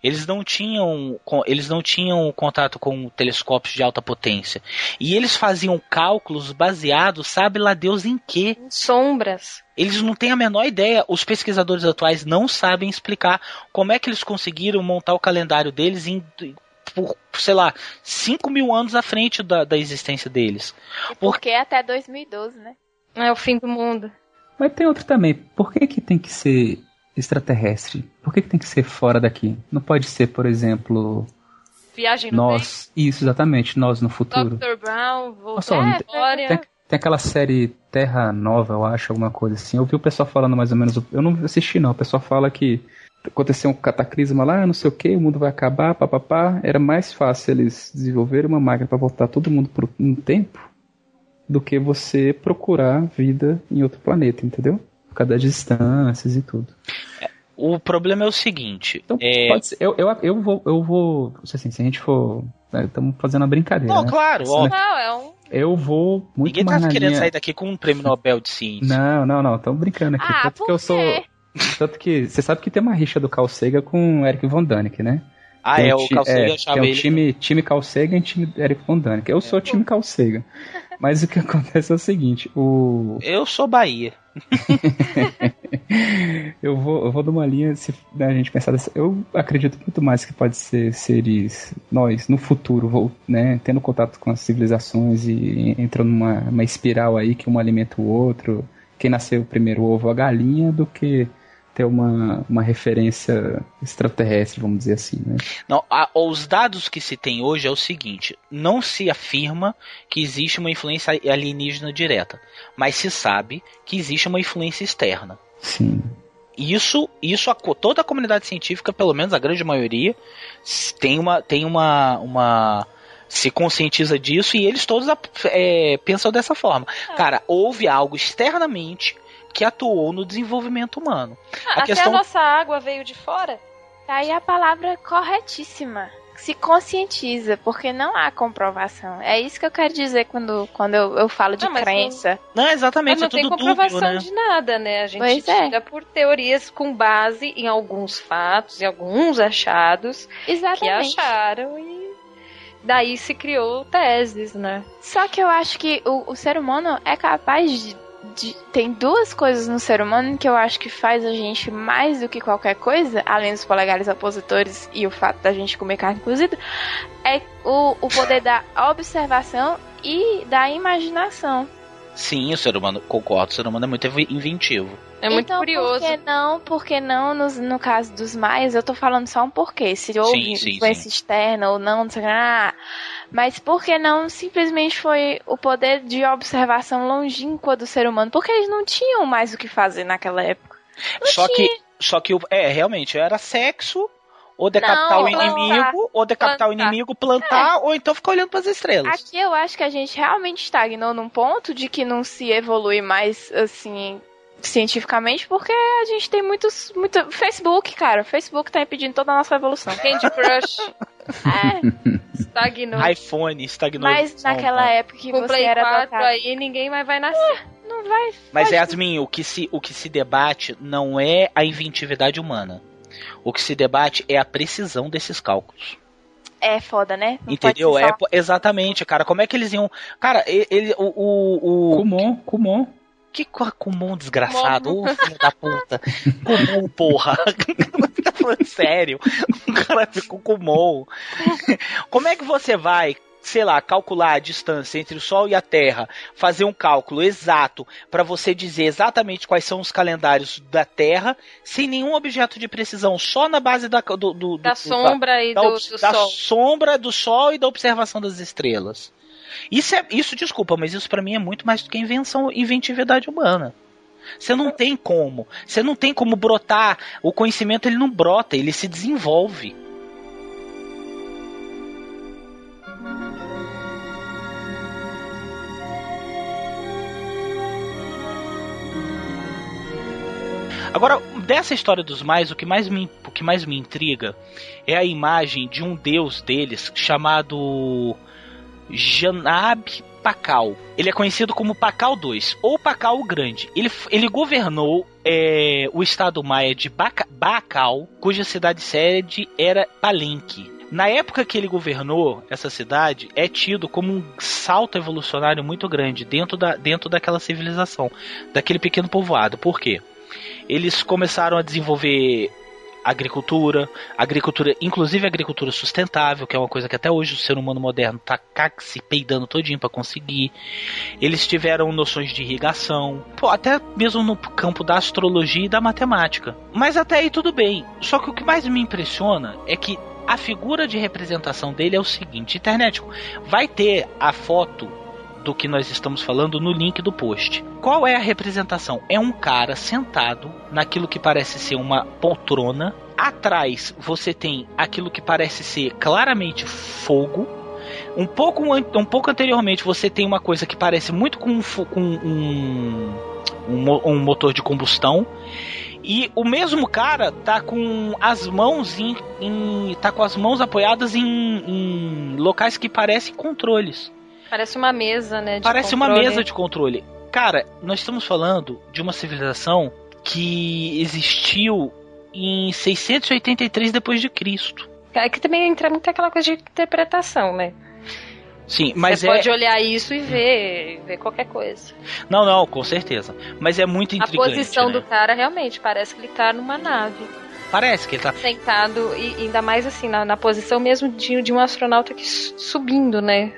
Eles não tinham, eles não tinham contato com telescópios de alta potência. E eles faziam cálculos baseados, sabe lá Deus em quê? Sombras. Eles não têm a menor ideia. Os pesquisadores atuais não sabem explicar como é que eles conseguiram montar o calendário deles em, por, sei lá, 5 mil anos à frente da, da existência deles. Porque é até 2012, né? É o fim do mundo. Mas tem outro também, por que que tem que ser extraterrestre? Por que que tem que ser fora daqui? Não pode ser, por exemplo, Viagem no nós, isso exatamente, nós no tempo. futuro. Dr. Brown, voltar história. Tem, tem aquela série Terra Nova, eu acho, alguma coisa assim. Eu vi o pessoal falando mais ou menos. Eu não assisti, não. O pessoal fala que aconteceu um cataclisma lá, não sei o que, o mundo vai acabar, papapá. Era mais fácil eles desenvolverem uma máquina para voltar todo mundo por um tempo do que você procurar vida em outro planeta, entendeu? Por causa das distâncias e tudo. O problema é o seguinte. Então, é... pode ser, eu, eu, eu vou. Eu vou assim, se a gente for. Estamos fazendo uma brincadeira. Não, né? claro, Né? óbvio. Não, é um. Eu vou muito Ninguém mais tá na querendo linha... sair daqui com um prêmio Nobel de Ciência. Não, não, não, estamos brincando aqui. Ah, tanto por que eu sou. Tanto que você sabe que tem uma rixa do Carl Sagan com o Eric Von Däniken, né? Ah, Tem é, um o ti- Carl Sagan é, achava tem um ele- time, time Carl Sagan e time Eric Von Däniken. Eu sou o time Carl Sagan. Mas o que acontece é o seguinte, o... Eu sou Bahia. eu vou, eu vou numa linha, se né, a gente pensar dessa, eu acredito muito mais que pode ser seres, nós, no futuro, vou, né, tendo contato com as civilizações e entrando numa uma espiral aí que um alimenta o outro, quem nasceu primeiro o ovo a galinha, do que ter uma, uma referência extraterrestre, vamos dizer assim, né? Não, a- os dados que se tem hoje é o seguinte: não se afirma que existe uma influência alienígena direta, mas se sabe que existe uma influência externa. Sim. Isso, isso a toda a comunidade científica, pelo menos a grande maioria, tem uma, tem uma, uma se conscientiza disso e eles todos ap- é, pensam dessa forma. Cara, houve algo externamente que atuou no desenvolvimento humano. Ah, Até a nossa água veio de fora? Aí a palavra corretíssima. Se conscientiza, porque não há comprovação. É isso que eu quero dizer quando, quando eu, eu falo de Ah, mas crença. Não, exatamente, Mas não é tem comprovação dúbio, né? de nada, né? A gente Pois é. tira por teorias com base em alguns fatos, em alguns achados que Exatamente. acharam e daí se criou teses, né? Só que eu acho que o, o ser humano é capaz de, de- Tem duas coisas no ser humano que eu acho que faz a gente mais do que qualquer coisa, além dos polegares opositores e o fato da gente comer carne cozida, é o, o poder da observação e da imaginação. Sim, o ser humano, concordo, o ser humano é muito inve- inventivo. É muito então, curioso. Por que não, por que não nos- no, caso dos mais, eu tô falando só um porquê, se houve Sim, sim, influência externa ou não, não sei o que, ah, mas por que não simplesmente foi o poder de observação longínqua do ser humano? Porque eles não tinham mais o que fazer naquela época. Só que, só que, o- é, realmente, era sexo, ou decapitar Não, o inimigo, plantar. ou decapitar o Plantar. inimigo, plantar, ou então ficar olhando pras estrelas. Aqui eu acho que a gente realmente estagnou num ponto de que não se evolui mais, assim, cientificamente, porque a gente tem muitos. Muito... Facebook, cara. Facebook tá impedindo toda a nossa evolução. Candy Crush. É, Estagnou. iPhone estagnou. mas naquela época que Com você Play era 4 dotado. aí ninguém mais vai nascer. Não vai. Mas Yasmin, o que, se, o que se debate não é a inventividade humana. O que se debate é a precisão desses cálculos. É foda, né? Não Entendeu? É, exatamente, cara. Como é que eles iam. Cara, e- ele, o. o, o... Kumon, Kumon. Que Kumon desgraçado, ô filho da puta. Kumon, porra. tá falando sério. O cara ficou Kumon. Como é que você vai, sei lá, calcular a distância entre o Sol e a Terra, fazer um cálculo exato pra você dizer exatamente quais são os calendários da Terra, sem nenhum objeto de precisão, só na base da, do, do- Da do- sombra e da, do, da sol. sombra do Sol e da observação das estrelas. Isso é, isso desculpa, mas isso pra mim é muito mais do que invenção, inventividade humana. Você não tem como, você não tem como brotar. O conhecimento ele não brota, ele se desenvolve. Agora, dessa história dos mais, o que mais me, o que mais me intriga é a imagem de um deus deles chamado Janab Pakal. Ele é conhecido como Pakal II, ou Pakal o Grande. Ele, ele governou é, o estado maia de Baca- Bacal, cuja cidade sede era Palenque. Na época que ele governou essa cidade, é tido como um salto evolucionário muito grande dentro, da, dentro daquela civilização, daquele pequeno povoado. Por quê? Eles começaram a desenvolver agricultura, agricultura, inclusive agricultura sustentável, que é uma coisa que até hoje o ser humano moderno tá se peidando todinho para conseguir. Eles tiveram noções de irrigação, pô, até mesmo no campo da astrologia e da matemática. Mas até aí tudo bem. Só que o que mais me impressiona é que a figura de representação dele é o seguinte: internet vai ter a foto do que nós estamos falando no link do post. Qual é a representação? É um cara sentado naquilo que parece ser uma poltrona. Atrás você tem aquilo que parece ser claramente fogo. Um pouco, um pouco anteriormente você tem uma coisa que parece muito com, um com um, um, um motor de combustão. E o mesmo cara tá com as mãos em, em- tá com as mãos apoiadas em, em locais que parecem controles. Parece uma mesa, né? Parece uma controle. mesa de controle. Cara, nós estamos falando de uma civilização que existiu em 683 depois de Cristo. É que também entra muito aquela coisa de interpretação, né? Sim, mas Você é. pode olhar isso e ver, ver qualquer coisa. Não, não, com certeza. Mas é muito A intrigante. posição né? do cara realmente parece que ele tá numa nave. Parece que ele tá. Sentado, e ainda mais assim, na, na posição mesmo de, de um astronauta que su- subindo, né?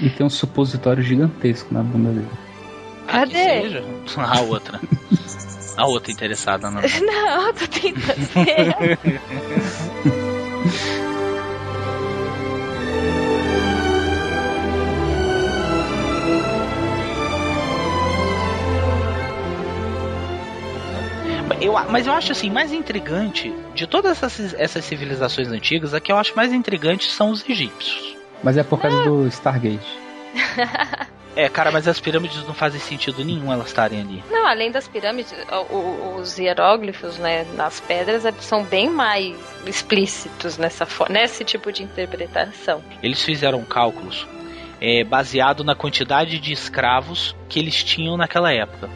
E tem um supositório gigantesco na bunda dele. Cadê? A outra. A outra interessada, não. Não, tô tentando. Eu, mas eu acho assim, mais intrigante de todas essas, essas civilizações antigas, a que eu acho mais intrigante são os egípcios. Mas é por causa do Stargate. É, cara, mas as pirâmides não fazem sentido nenhum elas estarem ali. Não, além das pirâmides, os hieróglifos, né, nas pedras é- são bem mais explícitos nessa nesse tipo de interpretação. Eles fizeram cálculos é, baseado na quantidade de escravos que eles tinham naquela época.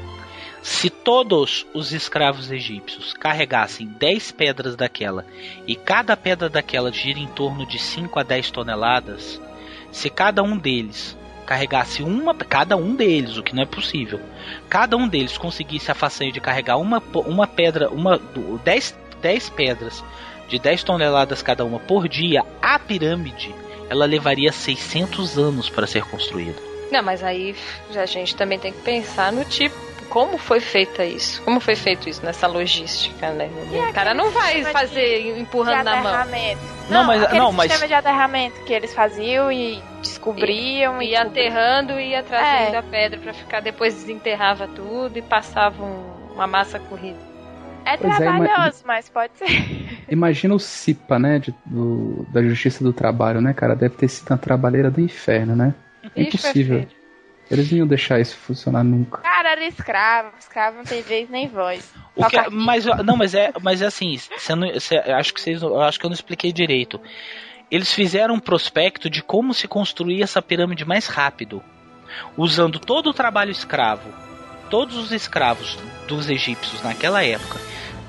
Se todos os escravos egípcios carregassem 10 pedras daquela e cada pedra daquela gira em torno de 5 a 10 toneladas, se cada um deles carregasse uma, cada um deles, o que não é possível, cada um deles conseguisse a façanha de carregar uma, uma pedra, uma, 10, 10 pedras de 10 toneladas cada uma por dia, a pirâmide ela levaria 600 anos para ser construída. Não, mas aí a gente também tem que pensar no tipo, como foi feita isso? Como foi feito isso nessa logística, né? o cara não vai fazer empurrando de na mão. Não, Não, mas- não, mas- sistema de aterramento que eles faziam e descobriam e, Ia tudo. aterrando e ia trazendo É. a pedra pra ficar, depois desenterrava tudo e passava um- uma massa corrida. É Pois é, trabalhoso, mas pode ser. Imagina o CIPA, né? de- do- da Justiça do Trabalho, né, cara? Deve ter sido uma trabalheira do inferno, né? É Ixi, impossível. Eles não iam deixar isso funcionar nunca. Cara, era escravo. Escravo não tem vez nem voz. O que, cartinha. mas não, mas é, mas é assim, você não, você- eu acho que vocês, acho que eu não expliquei direito. Eles fizeram um prospecto de como se construir essa pirâmide mais rápido, usando todo o trabalho escravo, todos os escravos dos egípcios naquela época.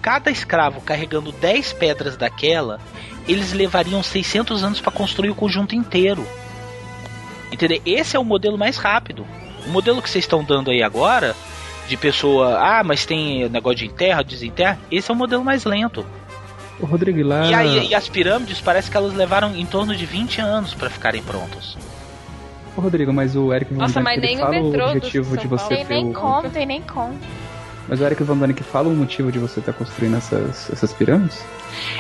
Cada escravo carregando 10 pedras daquela, eles levariam 600 anos para construir o conjunto inteiro. Entendeu? Esse é o modelo mais rápido. O modelo que vocês estão dando aí agora, de pessoa, ah, mas tem negócio de enterra, desenterra, esse é o modelo mais lento. O Rodrigo e lá. E, aí, e as pirâmides parece que elas levaram em torno de 20 anos para ficarem prontas. Ô, Rodrigo, mas o Eric Van Nossa, mas nem o fala o metrô do objetivo de você. Tem ter nem o... como, tem nem como. Mas o Eric Van Daniken fala o motivo de você estar construindo essas, essas pirâmides?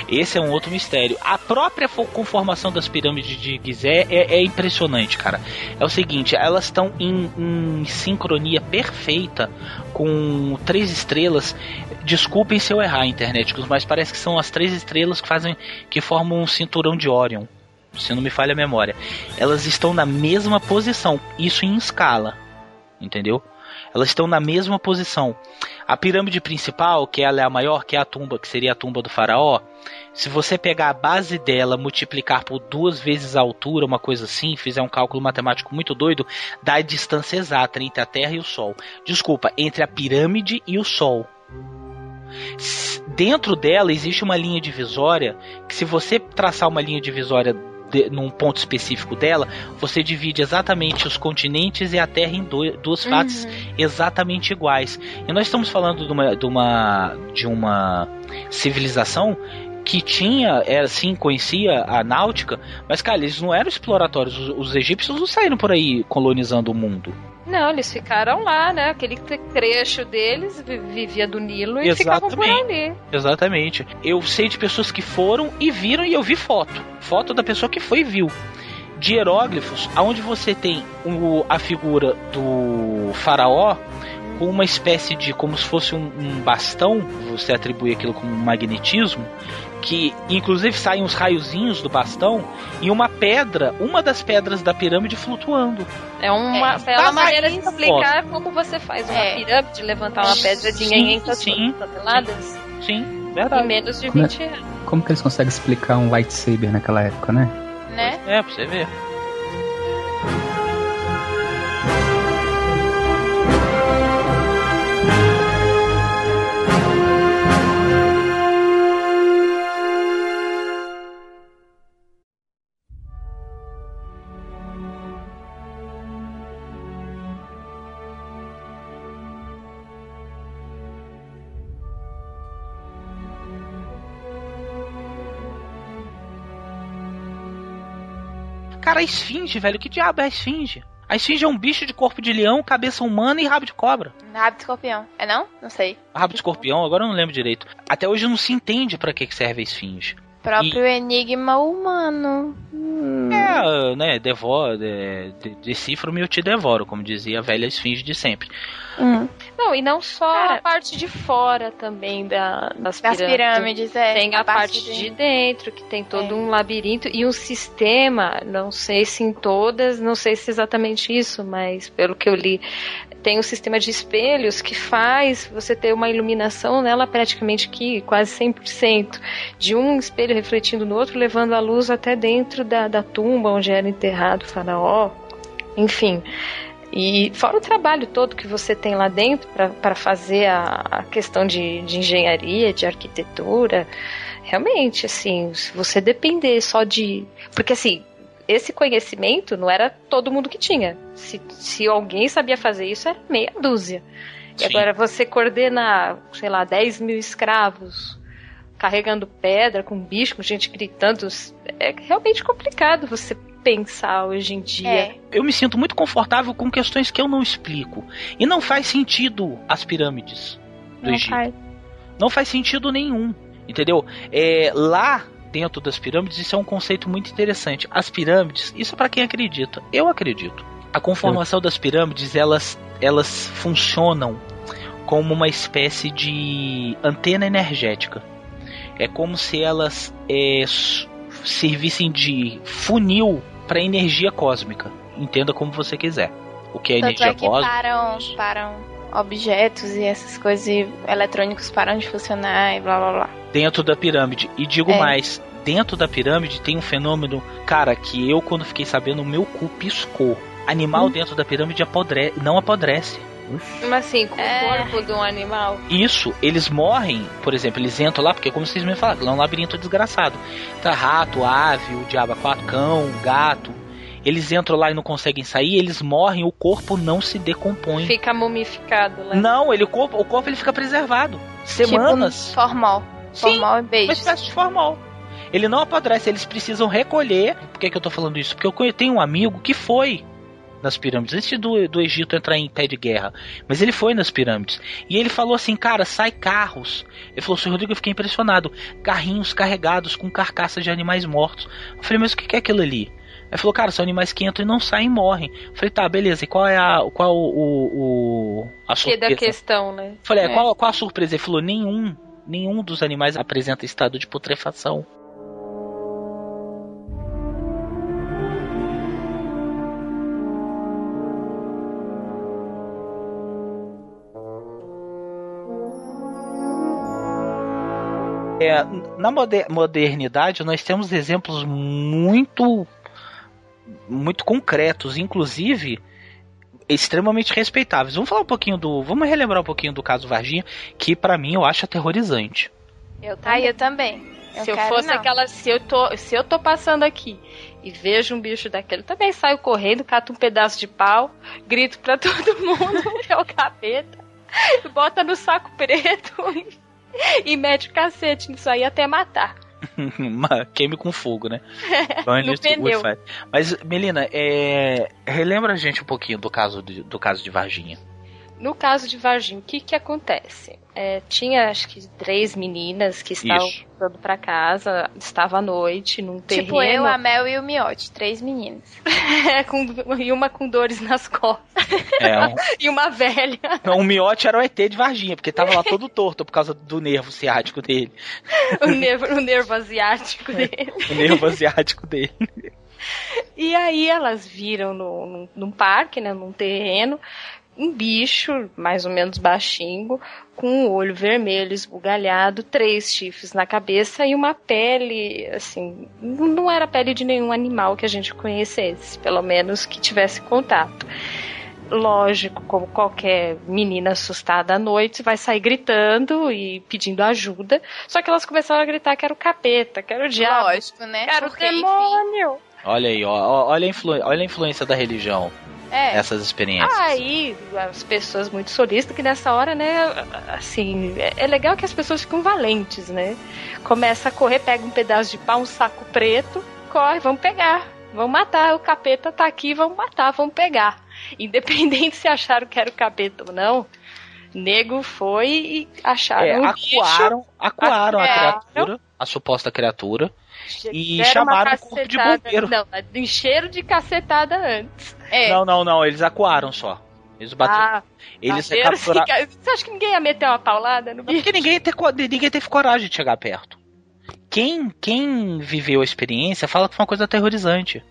Esse é um outro mistério. A própria fo- conformação das pirâmides de Gizé é, é impressionante, cara. É o seguinte, elas estão em, em sincronia perfeita com três estrelas. Desculpem se eu errar, internéticos, mas parece que são as três estrelas que fazem que formam um cinturão de Orion. Se não me falha a memória. Elas estão na mesma posição, isso em escala. Entendeu? Elas estão na mesma posição. A pirâmide principal, que ela é a maior, que é a tumba, que seria a tumba do faraó, se você pegar a base dela, multiplicar por duas vezes a altura, uma coisa assim, fizer um cálculo matemático muito doido, dá a distância exata entre a Terra e o Sol. Desculpa, entre a pirâmide e o Sol. Dentro dela existe uma linha divisória que, se você traçar uma linha divisória de- num ponto específico dela, você divide exatamente os continentes e a Terra em do- duas faces exatamente iguais. E nós estamos falando de uma, de uma, de uma civilização que tinha, era assim, conhecia a náutica, mas cara, eles não eram exploratórios. Os, os egípcios não saíram por aí colonizando o mundo. Não, eles ficaram lá, né? Aquele tre- trecho deles vi- vivia do Nilo e ficavam por Exatamente. ali. Exatamente. Eu sei de pessoas que foram e viram e eu vi foto. Foto da pessoa que foi e viu. De hieróglifos, aonde você tem o- a figura do faraó com uma espécie de como se fosse um, um bastão, você atribui aquilo como um magnetismo, que inclusive saem os raiozinhos do bastão e uma pedra, uma das pedras da pirâmide flutuando. É uma É, bela tá maneira de explicar como você faz uma É. pirâmide, levantar uma pedra de Sim, 500 sim, toneladas Sim, em verdade. menos de Como é- 20 anos. Como que eles conseguem explicar um lightsaber naquela época, né? Né? É, pra você ver. Cara, a esfinge, velho, que diabo é a esfinge? A esfinge é um bicho de corpo de leão, cabeça humana e rabo de cobra. Rabo de escorpião. É não? Não sei. Rabo de escorpião, agora eu não lembro direito. Até hoje não se entende pra que serve a esfinge. Próprio enigma humano. Hum. É, né, devora, de, de, decifro-me eu te devoro, como dizia a velha esfinge de sempre. Hum. Não, e não só Cara- a parte de fora também da, das, Das pirâmides, é. Tem a, parte, de- de dentro, que tem todo É. um labirinto e um sistema, não sei se em todas, não sei se é exatamente isso, mas pelo que eu li, tem um sistema de espelhos que faz você ter uma iluminação nela praticamente que quase 100%, de um espelho refletindo no outro, levando a luz até dentro da, da tumba onde era enterrado o faraó. Enfim, e fora o trabalho todo que você tem lá dentro para fazer a, a questão de, de engenharia, de arquitetura, realmente, assim, se você depender só de. Porque, assim, esse conhecimento não era todo mundo que tinha. Se, se alguém sabia fazer isso, era meia dúzia. E Sim. agora você coordenar, sei lá, 10 mil escravos carregando pedra, com bicho, com gente gritando, é realmente complicado você pensar hoje em dia. É. Eu me sinto muito confortável com questões que eu não explico. E não faz sentido as pirâmides do Não Egito. faz. Não faz sentido nenhum. Entendeu? É, lá dentro das pirâmides, isso é um conceito muito interessante. As pirâmides, isso é para quem acredita. Eu acredito. A conformação das pirâmides, elas, elas funcionam como uma espécie de antena energética. É como se elas é, servissem de funil para energia cósmica. Entenda como você quiser. O que é Tanto energia é que cósmica? param, param objetos e essas coisas e eletrônicos param de funcionar e blá blá blá. dentro da pirâmide. E digo É. mais, dentro da pirâmide tem um fenômeno, cara, que eu quando fiquei sabendo, o meu cu piscou. Animal dentro da pirâmide apodre não apodrece. Mas assim, com É. o corpo de um animal. Isso, eles morrem, por exemplo, eles entram lá, porque como vocês me falaram, lá é um labirinto desgraçado. Tá rato, ave, o diabo quatro, cão, gato. Eles entram lá e não conseguem sair, eles morrem, o corpo não se decompõe. Fica mumificado lá. Não, ele, o, corpo, o corpo ele fica preservado. Semanas. Tipo, formol. Sim, Formol e uma beijo. espécie de formol. Ele não apodrece, eles precisam recolher. Por que, que eu tô falando isso? Porque eu tenho um amigo que foi nas pirâmides, antes do, do Egito entrar em pé de guerra. Mas ele foi nas pirâmides. E ele falou assim, cara, sai carros. Ele falou, senhor Rodrigo, eu fiquei impressionado. Carrinhos carregados com carcaças de animais mortos. Eu falei, mas o que que é aquilo ali? Ele falou, cara, são animais que entram e não saem e morrem. Eu falei, tá, beleza, e qual é a. Qual o. o a Que é da surpresa? questão, né? Eu Falei, é, É. Qual, qual a surpresa? Ele falou, nenhum. Nenhum dos animais apresenta estado de putrefação. É, na moder- modernidade, nós temos exemplos muito muito concretos, inclusive extremamente respeitáveis. Vamos falar um pouquinho do, vamos relembrar um pouquinho do caso Varginha, que pra mim eu acho aterrorizante. Eu Ah, eu também. Eu se eu fosse não. aquela. Se eu, tô, se eu tô passando aqui e vejo um bicho daquele, eu também saio correndo, cato um pedaço de pau, grito pra todo mundo que é o capeta, bota no saco preto e, mete o cacete nisso aí até matar. Queime com fogo, né? No pneu. Mas, Melina, é... relembra a gente um pouquinho do caso de, do caso de Varginha. No caso de Varginha, o que que acontece? É, tinha acho que três meninas que estavam Isso. voltando pra casa, estava à noite num terreno. Tipo eu, a Mel e o Miote, três meninas. É, com, e uma com dores nas costas. É, um, E uma velha. não, o miote era o ET de Varginha, porque tava lá todo torto por causa do nervo ciático dele. o, nervo, o nervo asiático dele. O nervo asiático dele. E aí elas viram no, num, num parque, né, num terreno, um bicho, mais ou menos baixinho, com um olho vermelho esbugalhado, três chifres na cabeça e uma pele, assim, não era pele de nenhum animal que a gente conhecesse, pelo menos que tivesse contato. Lógico, como qualquer menina assustada à noite, vai sair gritando e pedindo ajuda. Só que elas começaram a gritar que era o capeta, que era o diabo. Lógico, né? Era o Porque, enfim, demônio. Olha aí, ó, ó, olha, a influ- olha a influência da religião É. nessas experiências. Aí, as pessoas muito solistas, que nessa hora, né, assim, é- é legal que as pessoas ficam valentes, né? Começa a correr, pega um pedaço de pau, um saco preto, corre, vamos pegar. Vão matar, o capeta tá aqui, vão matar, vão pegar. Independente se acharam que era o capeta ou não, nego foi e acharam É, o acuaram, bicho, acuaram a acuaram, criatura, a suposta criatura, e deram chamaram o corpo de bombeiro. Não, encheram de cacetada antes. É. Não, não, não, eles acuaram só. Eles bateram. Ah, eles fica- Você acha que ninguém ia meter uma paulada no bicho? Porque ninguém, ter, ninguém teve coragem de chegar perto. Quem, quem viveu a experiência fala que foi uma coisa aterrorizante.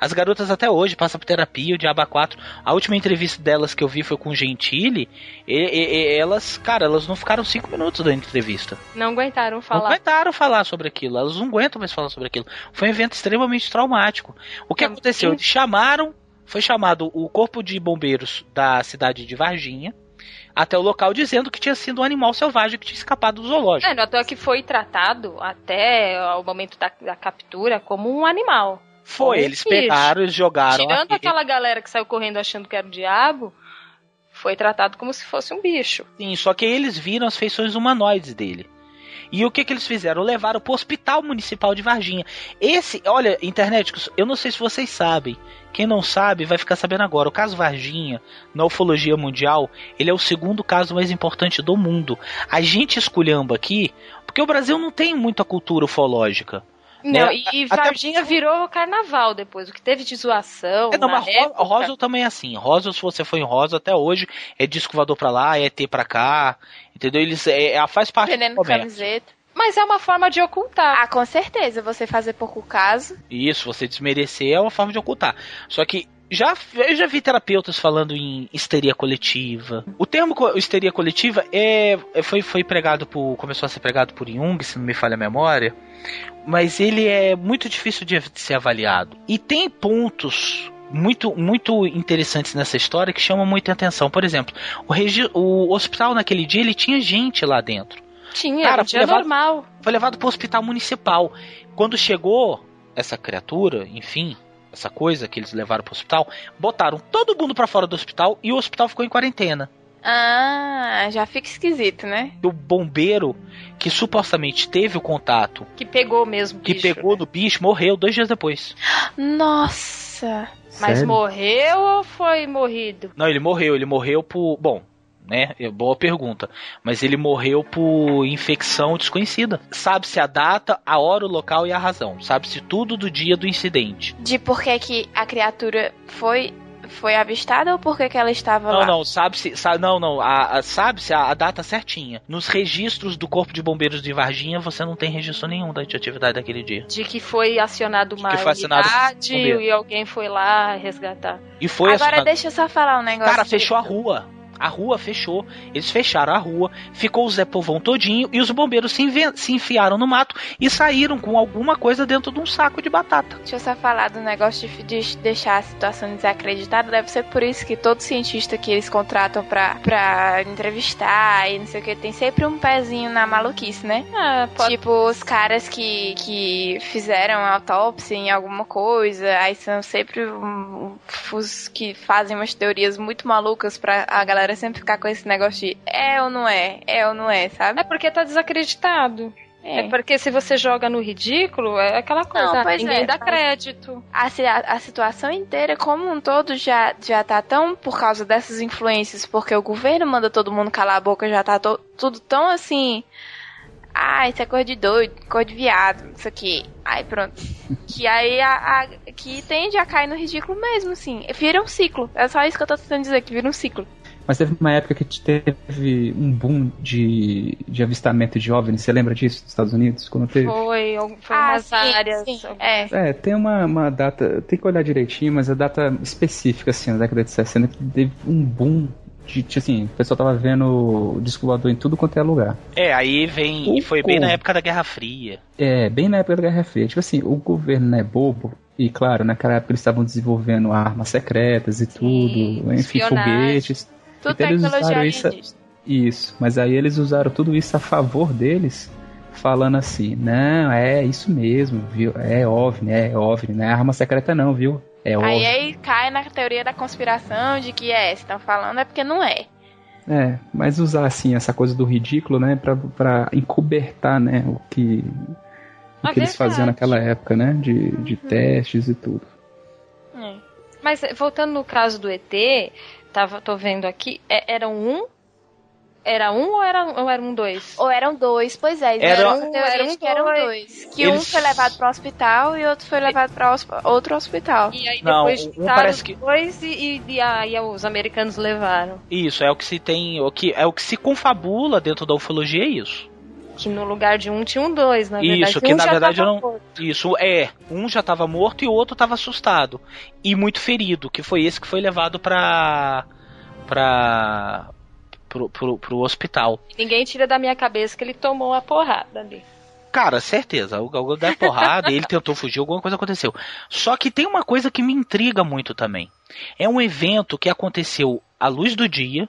As garotas até hoje passam por terapia, o Diaba 4. A última entrevista delas que eu vi foi com o Gentili. E, e- e elas, cara, elas não ficaram cinco minutos da entrevista. Não aguentaram Não falar. aguentaram falar sobre aquilo. Elas não aguentam mais falar sobre aquilo. Foi um evento extremamente traumático. O que aconteceu? Eles chamaram, foi chamado o corpo de bombeiros da cidade de Varginha até o local dizendo que tinha sido um animal selvagem que tinha escapado do zoológico. É, não toa que foi tratado até o momento da, da captura como um animal. Foi, eles pegaram, eles jogaram. Tirando aqui. aquela galera que saiu correndo achando que era o diabo, foi tratado como se fosse um bicho. Sim, só que eles viram as feições humanoides dele. E o que que eles fizeram? Levaram pro Hospital Municipal de Varginha. Esse, olha, internet, eu não sei se vocês sabem. Quem não sabe vai ficar sabendo agora. O caso Varginha, na ufologia mundial, ele é o segundo caso mais importante do mundo. A gente esculhamba aqui, porque o Brasil não tem muita cultura ufológica. Não, né? e, e Até- Varginha virou carnaval depois. O que teve de zoação. É, não, mas época- Roswell também é assim. Roswell, se você for em Roswell até hoje, é disco voador pra lá, é ET pra cá, entendeu? Eles é, é- faz parte Vendendo do comércio. camiseta. Mas é uma forma de ocultar. Ah, com certeza. Você fazer pouco caso. Isso, você desmerecer é uma forma de ocultar. Só que já, eu já vi terapeutas falando em histeria coletiva. O termo histeria coletiva é, é- foi, foi pregado por. começou a ser pregado por Jung, se não me falha a memória. Mas ele é muito difícil de ser avaliado. E tem pontos muito, muito interessantes nessa história que chamam muita atenção. Por exemplo, o, regi- o hospital naquele dia ele tinha gente lá dentro. Tinha, Cara, dia levado- normal. Foi levado para o hospital municipal. Quando chegou essa criatura, enfim, essa coisa que eles levaram para o hospital, botaram todo mundo para fora do hospital e o hospital ficou em quarentena. Ah, já fica esquisito, né? O bombeiro que supostamente teve o contato, Que pegou mesmo. que bicho, pegou né? no bicho, morreu dois dias depois. Nossa. Mas Sério? morreu ou foi morrido? Não, ele morreu, ele morreu por. Bom, né? é Boa pergunta. Mas ele morreu por infecção desconhecida. Sabe-se a data, a hora, o local e a razão. Sabe-se tudo do dia do incidente. De por que, que a criatura foi, foi avistada ou por que, ela estava Não, lá? não, sabe-se. Sa não, não. A, a- sabe-se a, a data certinha. Nos registros do Corpo de Bombeiros de Varginha, você não tem registro nenhum da atividade daquele dia. De que foi acionado uma que foi acionado unidade e alguém foi lá resgatar. E foi Agora acionado- deixa eu só falar um negócio. Cara, fechou a rua. A rua fechou. Eles fecharam a rua. Ficou o Zé Povão todinho. E os bombeiros se, se enfiaram no mato e saíram com alguma coisa dentro de um saco de batata. Deixa eu só falar do negócio de, de deixar a situação desacreditada. Deve ser por isso que todo cientista que eles contratam pra, pra entrevistar e não sei o que, tem sempre um pezinho na maluquice, né? Ah, pode... Tipo, os caras que, que fizeram autópsia em alguma coisa, aí são sempre um- os que fazem umas teorias muito malucas pra a galera sempre ficar com esse negócio de é ou não é, é ou não é, sabe? É porque tá desacreditado. É. É. porque se você joga no ridículo, é aquela coisa, Não, pois ninguém é, dá crédito. a, a, situação inteira como um todo já, já tá tão por causa dessas influências, porque o governo manda todo mundo calar a boca, já tá to- tudo tão assim. Ah, isso é cor de doido, cor de viado, isso aqui. Aí pronto. que aí a, a- que tende a cair no ridículo mesmo, assim. Vira um ciclo. É só isso que eu tô tentando dizer, que vira um ciclo. Mas teve uma época que teve um boom de, de avistamento de OVNI. Você lembra disso nos Estados Unidos? Quando teve? Foi, foi Ah, umas sim, áreas. sim, É. É, tem uma, uma data, tem que olhar direitinho, mas a data específica, assim, na década de 60, que teve um boom de, assim, o pessoal tava vendo disco voador em tudo quanto é lugar. É, aí vem. O E foi bem na época da Guerra Fria. É, bem na época da Guerra Fria. Tipo assim, o governo não é bobo. E claro, naquela época eles estavam desenvolvendo armas secretas e tudo, enfim, espionagem. foguetes. Tudo Então eles usaram isso, isso, mas aí eles usaram tudo isso a favor deles, falando assim, não, é isso mesmo, viu? É OVNI, é OVNI, não é arma secreta não, viu? É OVNI. Aí, aí cai na teoria da conspiração de que é, se estão falando é porque não é. É, mas usar assim essa coisa do ridículo, né, pra, pra encobertar, né, o que, o que eles faziam naquela época, né, de, de testes e tudo. Mas eh, voltando no caso do ET, tava, tô vendo aqui, é- era um. Era um ou era, ou era um dois? Ou eram dois, pois é. Era- Era um, era um que eram dois. Que um Eles- foi levado pro hospital e outro foi levado pra hosp- outro hospital. E aí Não, depois um parece os que- dois e, e, e aí os americanos levaram. Isso, é o que se tem. O que, é o que se confabula dentro da ufologia, é isso. Que no lugar de um tinha um dois, na verdade. Isso, que Um na verdade não. morto. Isso, é. Um já tava morto e o outro tava assustado. E muito ferido, que foi esse que foi levado pra. pra. pro, pro, pro hospital. Ninguém tira da minha cabeça que ele tomou a porrada ali. Cara, certeza. O Galgão deu porrada, ele tentou fugir, alguma coisa aconteceu. Só que tem uma coisa que me intriga muito também. É um evento que aconteceu à luz do dia,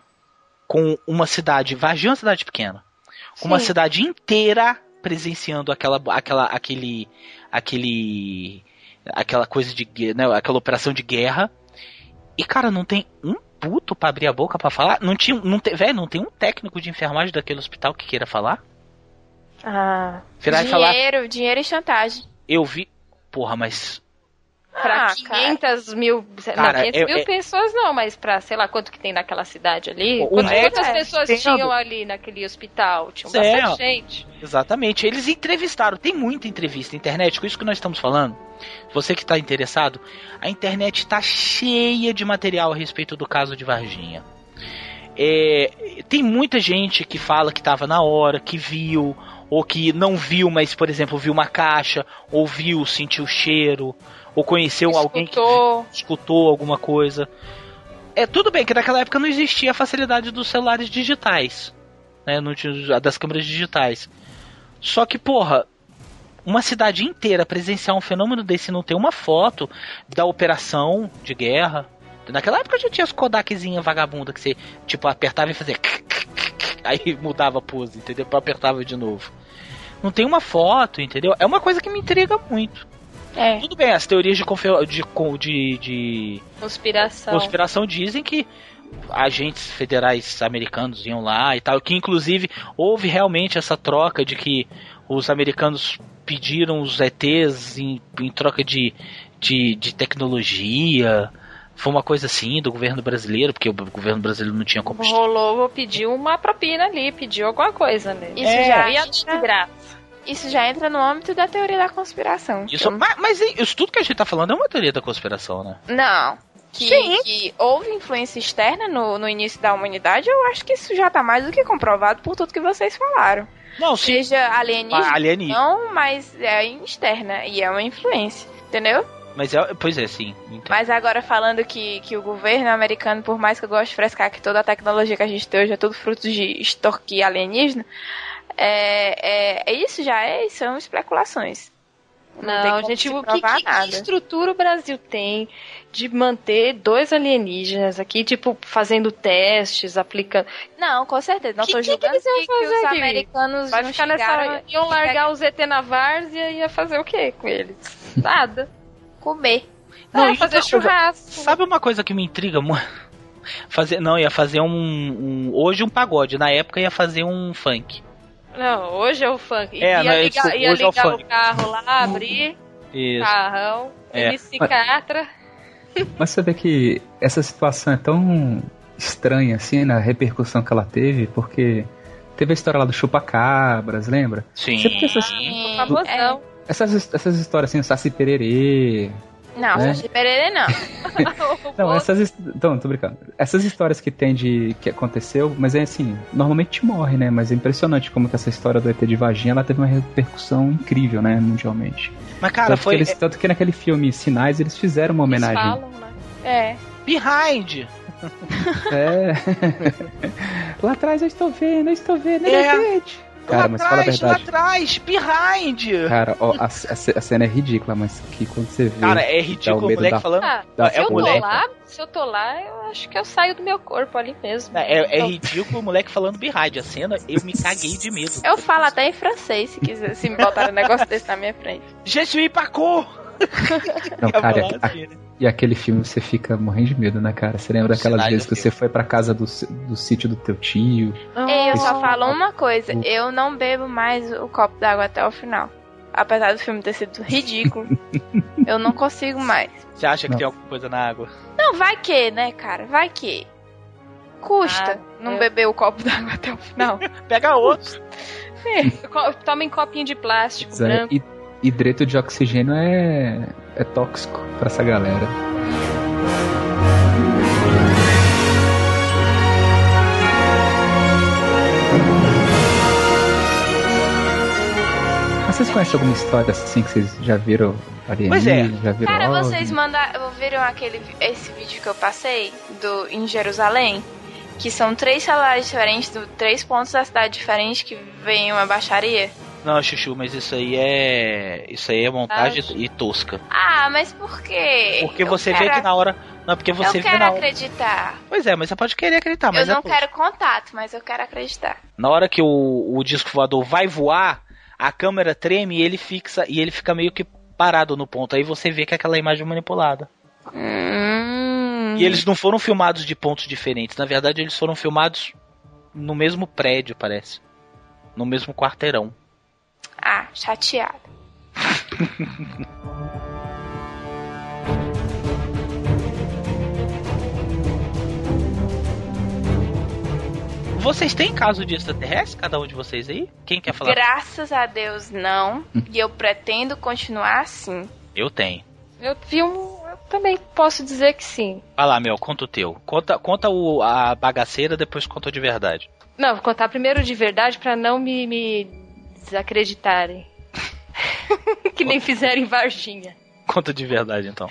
com uma cidade, Varginha é uma cidade pequena, com uma cidade inteira presenciando aquela, aquela, aquele, aquele, aquela coisa de, né, aquela operação de guerra. E cara, não tem um puto pra abrir a boca pra falar. Não tinha, não tem, velho, não tem um técnico de enfermagem daquele hospital que queira falar. Ah. Virar e falar, Dinheiro, dinheiro e chantagem. eu vi. Porra, mas. Pra Ah, 500 mil. Cara, não, 500 é- mil é- pessoas não, mas pra sei lá quanto que tem naquela cidade ali. O Quantas, quantas É, pessoas entendo. tinham ali naquele hospital? Tinham bastante gente. Exatamente. Eles entrevistaram. Tem muita entrevista na internet, com isso que nós estamos falando. Você que está interessado, a internet está cheia de material a respeito do caso de Varginha. É, tem muita gente que fala que estava na hora, que viu, ou que não viu, mas, por exemplo, viu uma caixa, ou viu, sentiu o cheiro, ou conheceu alguém que Escutou. escutou alguma coisa. É tudo bem que naquela época não existia a facilidade dos celulares digitais, né? Não tinha das câmeras digitais. Só que, porra, uma cidade inteira presenciar um fenômeno desse não ter uma foto da operação de guerra. Naquela época já tinha as Kodakzinha vagabunda que você, tipo, apertava e fazia. Aí mudava a pose, entendeu? Apertava de novo. Não tem uma foto, entendeu? É uma coisa que me intriga muito. É. Tudo bem, as teorias de, de, de, de Conspiração. conspiração dizem que agentes federais americanos iam lá e tal, que inclusive houve realmente essa troca de que os americanos pediram os ETs em, em troca de, de, de tecnologia. Foi uma coisa assim do governo brasileiro, porque o governo brasileiro não tinha como. Rolou, pediu uma propina ali, pediu alguma coisa, né? Isso É. já Ia de graça. Isso já entra no âmbito da teoria da conspiração. Isso, mas, mas isso tudo que a gente tá falando é uma teoria da conspiração, né? Não. Que, Sim. que houve influência externa no, no início da humanidade, eu acho que isso já tá mais do que comprovado por tudo que vocês falaram. Não, sim. Seja alienígena, Ah, alienígena. não, mas é externa e é uma influência, entendeu? Mas é, pois é, sim. Então, Mas agora falando que, que o governo americano, por mais que eu goste de frescar que toda a tecnologia que a gente tem hoje é tudo fruto de extorquir alienígena, é, é, é isso já é, são especulações. Não, como gente, o que, que- que estrutura o Brasil tem de manter dois alienígenas aqui, tipo, fazendo testes, aplicando. Não, com certeza. Não Que- tô que que julgando eles que, iam que os fazer aqui? americanos Vai não ficar nessa. chegaram Iam largar os ET na várzea e ia fazer o quê com eles? Nada. comer. Não, ah, fazer churrasco. Sabe uma coisa que me intriga muito? Fazer, não, ia fazer um, um- Hoje um pagode, na época ia fazer um funk. Não, hoje é o funk. É, ia não, ligar, desculpa, ia hoje é o ligar o carro lá, abrir, Isso. carrão, É. MC Catra. Mas você vê que essa situação é tão estranha assim na repercussão que ela teve, porque teve a história lá do chupacabras, lembra? Sim. Sempre essas, Sim, Famosão. essas, essas histórias assim, Saci Pererê. Não, né? Saci Pererê não. Não, essas. Então, tô brincando. Essas histórias que tem de que aconteceu, mas é assim, normalmente morre, né? Mas é impressionante como que essa história do ET de Varginha ela teve uma repercussão incrível, né? Mundialmente. Mas, cara, tanto, foi. que eles- tanto que naquele filme Sinais eles fizeram uma Eles homenagem. falam, né? É. Behind! É. lá atrás eu estou vendo, eu estou vendo, ele É. é. Cara, lá mas fala a atrás, lá verdade. atrás, behind! Cara, ó, a, a a cena é ridícula, mas que quando você vê. Cara, é ridículo o moleque da- falando. Ah, da se eu tô moleque. lá, se eu tô lá, eu acho que eu saio do meu corpo ali mesmo. É, é ridículo o moleque falando behind. A cena, eu me caguei de medo. Eu falo até em francês se quiser, se me botarem um negócio desse na minha frente. Je suis Paco! Não, cara, a- assim, né? e aquele filme você fica morrendo de medo, né, cara? Você lembra daquelas vezes que você foi pra casa do, do sítio do teu tio? Ei, eu só falo uma coisa, O- eu não bebo mais o copo d'água até o final. apesar do filme ter sido ridículo, eu não consigo mais. Você acha que tem alguma coisa na água? Não, vai que, né, cara? Vai que. Custa Ah, não eu- beber o copo d'água até o final. Pega outro. Co- Tomem copinho de plástico Zé, branco. hi- hidreto de oxigênio é, é tóxico pra essa galera. Mas vocês conhecem alguma história assim que vocês já viram alienígena? Pois é. Já viram Cara, vocês mandaram. Ouviram aquele, esse vídeo que eu passei do, em Jerusalém? Que são três celulares diferentes, do, três pontos da cidade diferentes que vem uma baixaria? Não, Chuchu, mas isso aí é. Isso aí é montagem e tosca. Ah, mas por quê? Porque Eu você vê quero- que na hora. Não, porque você eu vê quero hora. acreditar. Pois é, mas você pode querer acreditar, mas eu é não tosco. quero contato, mas eu quero acreditar. Na hora que o, o disco voador vai voar, a câmera treme e ele fixa e ele fica meio que parado no ponto. Aí você vê que é aquela imagem manipulada. Hum. E eles não foram filmados de pontos diferentes. Na verdade, eles foram filmados no mesmo prédio, parece. No mesmo quarteirão. Ah, chateado. Vocês têm caso de extraterrestre, cada um de vocês aí? Quem quer falar? Graças a Deus, não. e eu pretendo continuar assim. Eu tenho. Eu vi um. Eu também posso dizer que sim. Vai lá, Mel, conta o teu. Conta, conta o, a bagaceira, depois conta o de verdade. Não, vou contar primeiro de verdade pra não me, me desacreditarem. que nem fizeram em Varginha. Conta de verdade, então.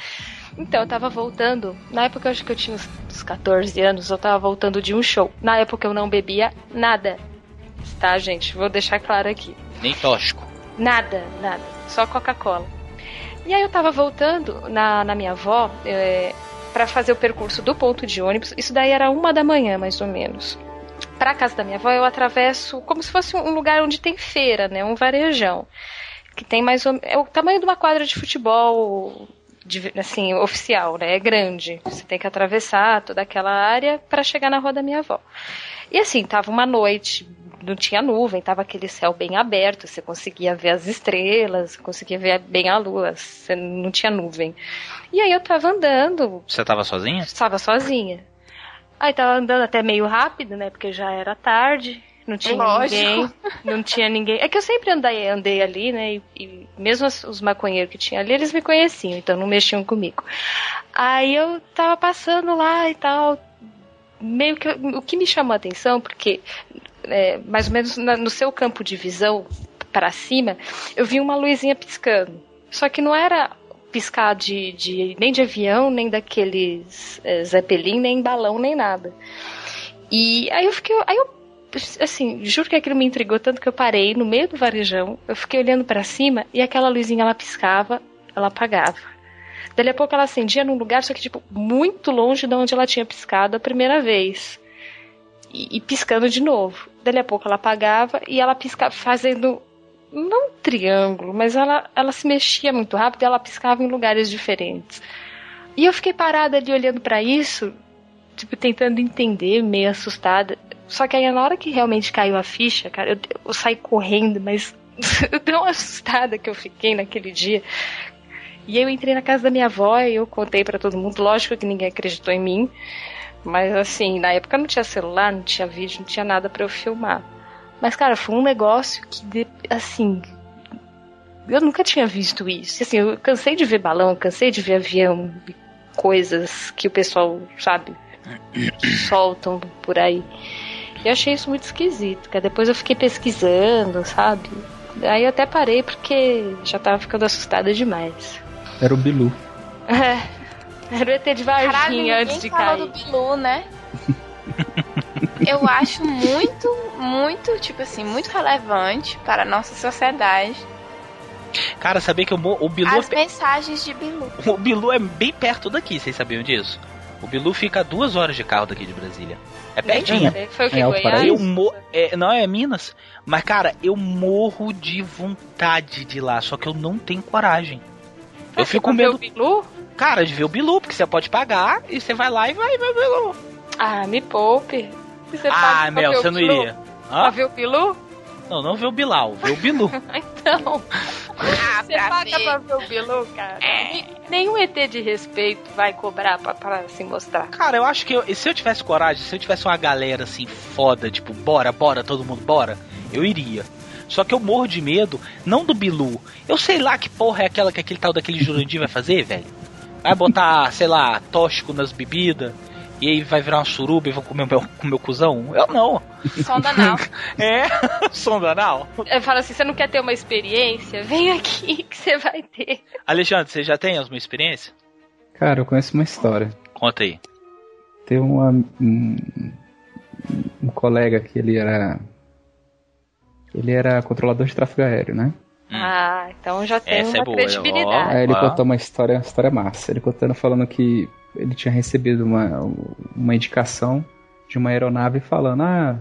Então, eu tava voltando. Na época eu acho que eu tinha uns, uns 14 anos, eu tava voltando de um show. Na época eu não bebia nada. Tá, gente? Vou deixar claro aqui. Nem tóxico. Nada, nada. Só Coca-Cola. E aí eu tava voltando na, na minha avó é, para fazer o percurso do ponto de ônibus. Isso daí era uma da manhã, mais ou menos. Pra casa da minha avó eu atravesso como se fosse um lugar onde tem feira, né? Um varejão. Que tem mais ou É o tamanho de uma quadra de futebol, de- assim, oficial, né? É grande. Você tem que atravessar toda aquela área para chegar na rua da minha avó. E assim, tava uma noite, não tinha nuvem, tava aquele céu bem aberto, você conseguia ver as estrelas, conseguia ver bem a lua, você não tinha nuvem. E aí eu tava andando, Você tava sozinha? estava sozinha. Aí tava andando até meio rápido, né? Porque já era tarde, não tinha Lógico. ninguém. Não tinha ninguém. É que eu sempre andei, andei ali, né? E, e mesmo os, os maconheiros que tinha ali, eles me conheciam, então não mexiam comigo. Aí eu tava passando lá e tal. Meio que. O que me chamou a atenção, porque é, mais ou menos na- no seu campo de visão para cima, eu vi uma luzinha piscando. Só que não era piscar de, de- nem de avião, nem daqueles é, Zeppelin, nem balão, nem nada. E aí eu fiquei. Aí eu, assim, juro que aquilo me intrigou tanto que eu parei no meio do varejão, eu fiquei olhando para cima e aquela luzinha ela piscava, ela apagava. Dali a pouco ela acendia num lugar, só que, tipo, muito longe de onde ela tinha piscado a primeira vez. E, e piscando de novo. Dali a pouco ela apagava e ela piscava, fazendo. Não um triângulo, mas ela, ela se mexia muito rápido ela piscava em lugares diferentes. E eu fiquei parada ali olhando para isso, tipo, tentando entender, meio assustada. Só que aí na hora que realmente caiu a ficha, cara, eu, eu saí correndo, mas tão assustada que eu fiquei naquele dia. E eu entrei na casa da minha avó e eu contei pra todo mundo. Lógico que ninguém acreditou em mim. Mas assim, na época não tinha celular, não tinha vídeo, não tinha nada pra eu filmar. Mas, cara, foi um negócio que, assim. Eu nunca tinha visto isso. Assim, eu cansei de ver balão, cansei de ver avião, e coisas que o pessoal, sabe, soltam por aí. E eu achei isso muito esquisito, cara. Depois eu fiquei pesquisando, sabe? Aí eu até parei porque já tava ficando assustada demais. Era o Bilu. É, era o ET de Caralho, Varginha ninguém antes de falou cair. do Bilu, né? Eu acho muito, muito, tipo assim, muito relevante para a nossa sociedade Cara, sabia que o, o Bilu é as mensagens de Bilu. O Bilu é bem perto daqui, vocês sabiam disso? O Bilu fica a duas horas de carro daqui de Brasília. É pertinho. Foi o que, É, Goiás? Eu mo é, não, é Minas. Mas, cara, eu morro de vontade de ir lá, só que eu não tenho coragem. Eu fico com vai ver medo, o Bilu? cara, de ver o Bilu, porque você pode pagar e você vai lá e vai ver o Bilu. Ah, me poupe. Você Ah, paga pra Mel, você não iria. Pra Hã? ver o Bilu? Não, não ver o Bilal, ver o Bilu. então. pagar Você pra paga ver. pra ver o Bilu, cara? Nenhum ET de respeito vai cobrar pra, pra se mostrar. Cara, eu acho que eu- se eu tivesse coragem, se eu tivesse uma galera assim foda, tipo, bora, bora, todo mundo, bora, eu iria. Só que eu morro de medo, não do Bilu. Eu sei lá que porra é aquela que aquele tal daquele Jurandir vai fazer, velho. Vai botar, sei lá, tóxico nas bebidas. E aí vai virar uma suruba e vão comer o meu, comer o cuzão? Eu não. Sonda anal. É, sonda anal. Eu falo assim, você não quer ter uma experiência? Vem aqui que você vai ter. Alexandre, você já tem alguma experiência? Cara, eu conheço uma história. Conta aí. Tem uma, um, um colega que ele era. Ele era controlador de tráfego aéreo, né? Ah, então já tem Essa é uma boa, credibilidade. Aí ele Ah. contou uma história, uma história massa. Ele contando falando que ele tinha recebido uma, uma indicação de uma aeronave falando, ah,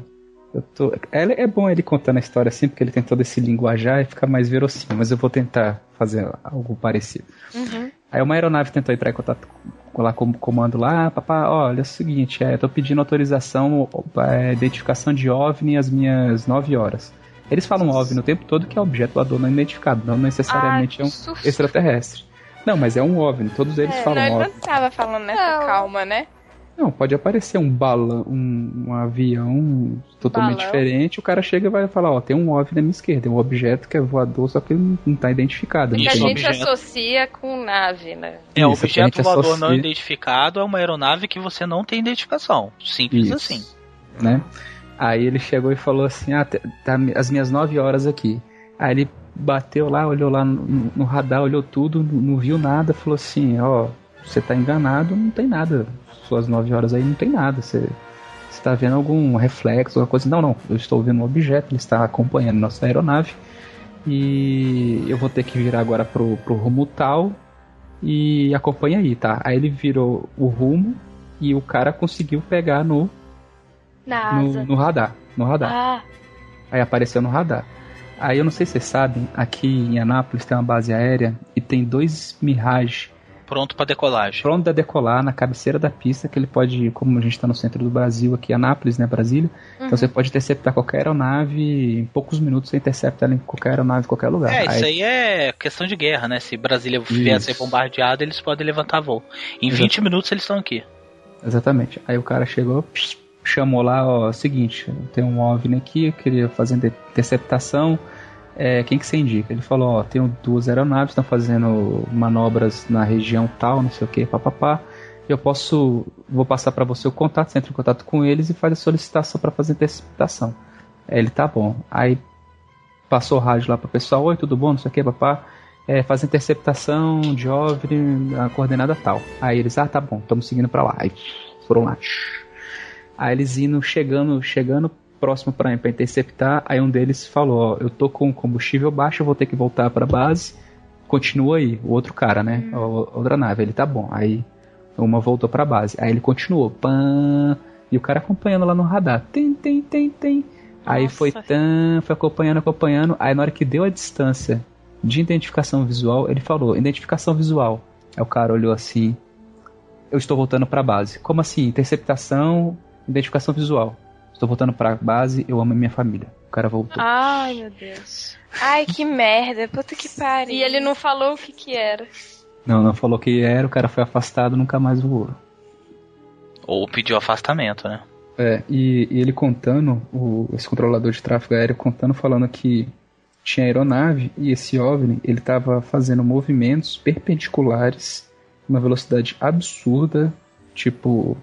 eu tô. É, é bom ele contando a história assim, porque ele tem todo esse linguajar e fica mais verossímil, mas eu vou tentar fazer algo parecido. Uhum. Aí uma aeronave tentou entrar em contato com, lá com o comando lá, ah, papá, olha, é o seguinte, é, eu tô pedindo autorização, é, identificação de OVNI às minhas 9 horas. Eles falam OVNI o tempo todo que é objeto voador não identificado, não necessariamente Ah, é um extraterrestre. Não, mas é um OVNI, todos eles É, falam não, ele OVNI. não tava falando nessa calma, né? Não, pode aparecer um balão, um, um avião totalmente Balão. diferente, o cara chega e vai falar, ó, tem um OVNI na minha esquerda, é um objeto que é voador, só que ele não, não tá identificado. Que não a gente associa com nave, né? É, Isso, objeto voador não associa- identificado é uma aeronave que você não tem identificação. Simples Isso. assim. né? Aí ele chegou e falou assim: Ah, tá tá as minhas 9 horas aqui. Aí ele bateu lá, olhou lá no, no radar, olhou tudo, não, viu nada, falou assim: Ó, você tá enganado, não tem nada. Suas 9 horas aí não tem nada. Você, você tá vendo algum reflexo, alguma coisa? Não, não, eu estou vendo um objeto, ele está acompanhando nossa aeronave. E eu vou ter que virar agora pro, pro rumo tal. E acompanha aí, tá? Aí ele virou o rumo e o cara conseguiu pegar no Na no, no radar. No radar. Ah, Aí apareceu no radar. Aí eu não sei se vocês sabem, aqui em Anápolis tem uma base aérea e tem dois Mirage Pronto pra decolagem. pronto a decolar na cabeceira da pista, que ele pode, como a gente está no centro do Brasil, aqui Anápolis, né, Brasília, Uhum. então você pode interceptar qualquer aeronave, em poucos minutos você intercepta ela em qualquer aeronave, em qualquer lugar. É, isso aí é questão de guerra, né? Se Brasília vier a ser bombardeada, eles podem levantar voo. Em Exato. 20 minutos eles estão aqui. Exatamente. Aí o cara chegou, pss, chamou lá, ó, seguinte, tem um OVNI aqui, eu queria fazer inter- interceptação. É, quem que você indica? Ele falou, ó, tenho duas aeronaves, estão fazendo manobras na região tal, não sei o que, papapá. Eu posso, vou passar para você o contato, você entra em contato com eles e faz a solicitação para fazer interceptação. Aí ele, tá bom. Aí passou o rádio lá pro pessoal, oi, tudo bom, não sei o que, papá. É, faz interceptação de OVNI, a coordenada tal. Aí eles, ah, tá bom, estamos seguindo para lá. Aí foram lá. Aí eles indo, chegando, chegando próximo para interceptar, aí um deles falou, ó, eu tô com combustível baixo, eu vou ter que voltar pra base. Continua aí, o outro cara, né? A outra nave, ele tá bom. Aí uma voltou pra base. Aí ele continuou, pã, e o cara acompanhando lá no radar. Tem, tem, tem, tem. Aí foi tan, foi acompanhando, acompanhando. Aí na hora que deu a distância de identificação visual, ele falou, identificação visual. Aí o cara olhou assim, eu estou voltando pra base. Como assim? Interceptação, identificação visual. Estou voltando pra base, eu amo a minha família. O cara voltou. ai meu Deus. Ai, que merda. Puta que pariu. E ele não falou o que que era. Não, não falou que era, o cara foi afastado, nunca mais voou. Ou pediu afastamento, né? É, e, e ele contando, o, esse controlador de tráfego aéreo contando, falando que tinha aeronave e esse OVNI, ele estava fazendo movimentos perpendiculares, uma velocidade absurda, tipo,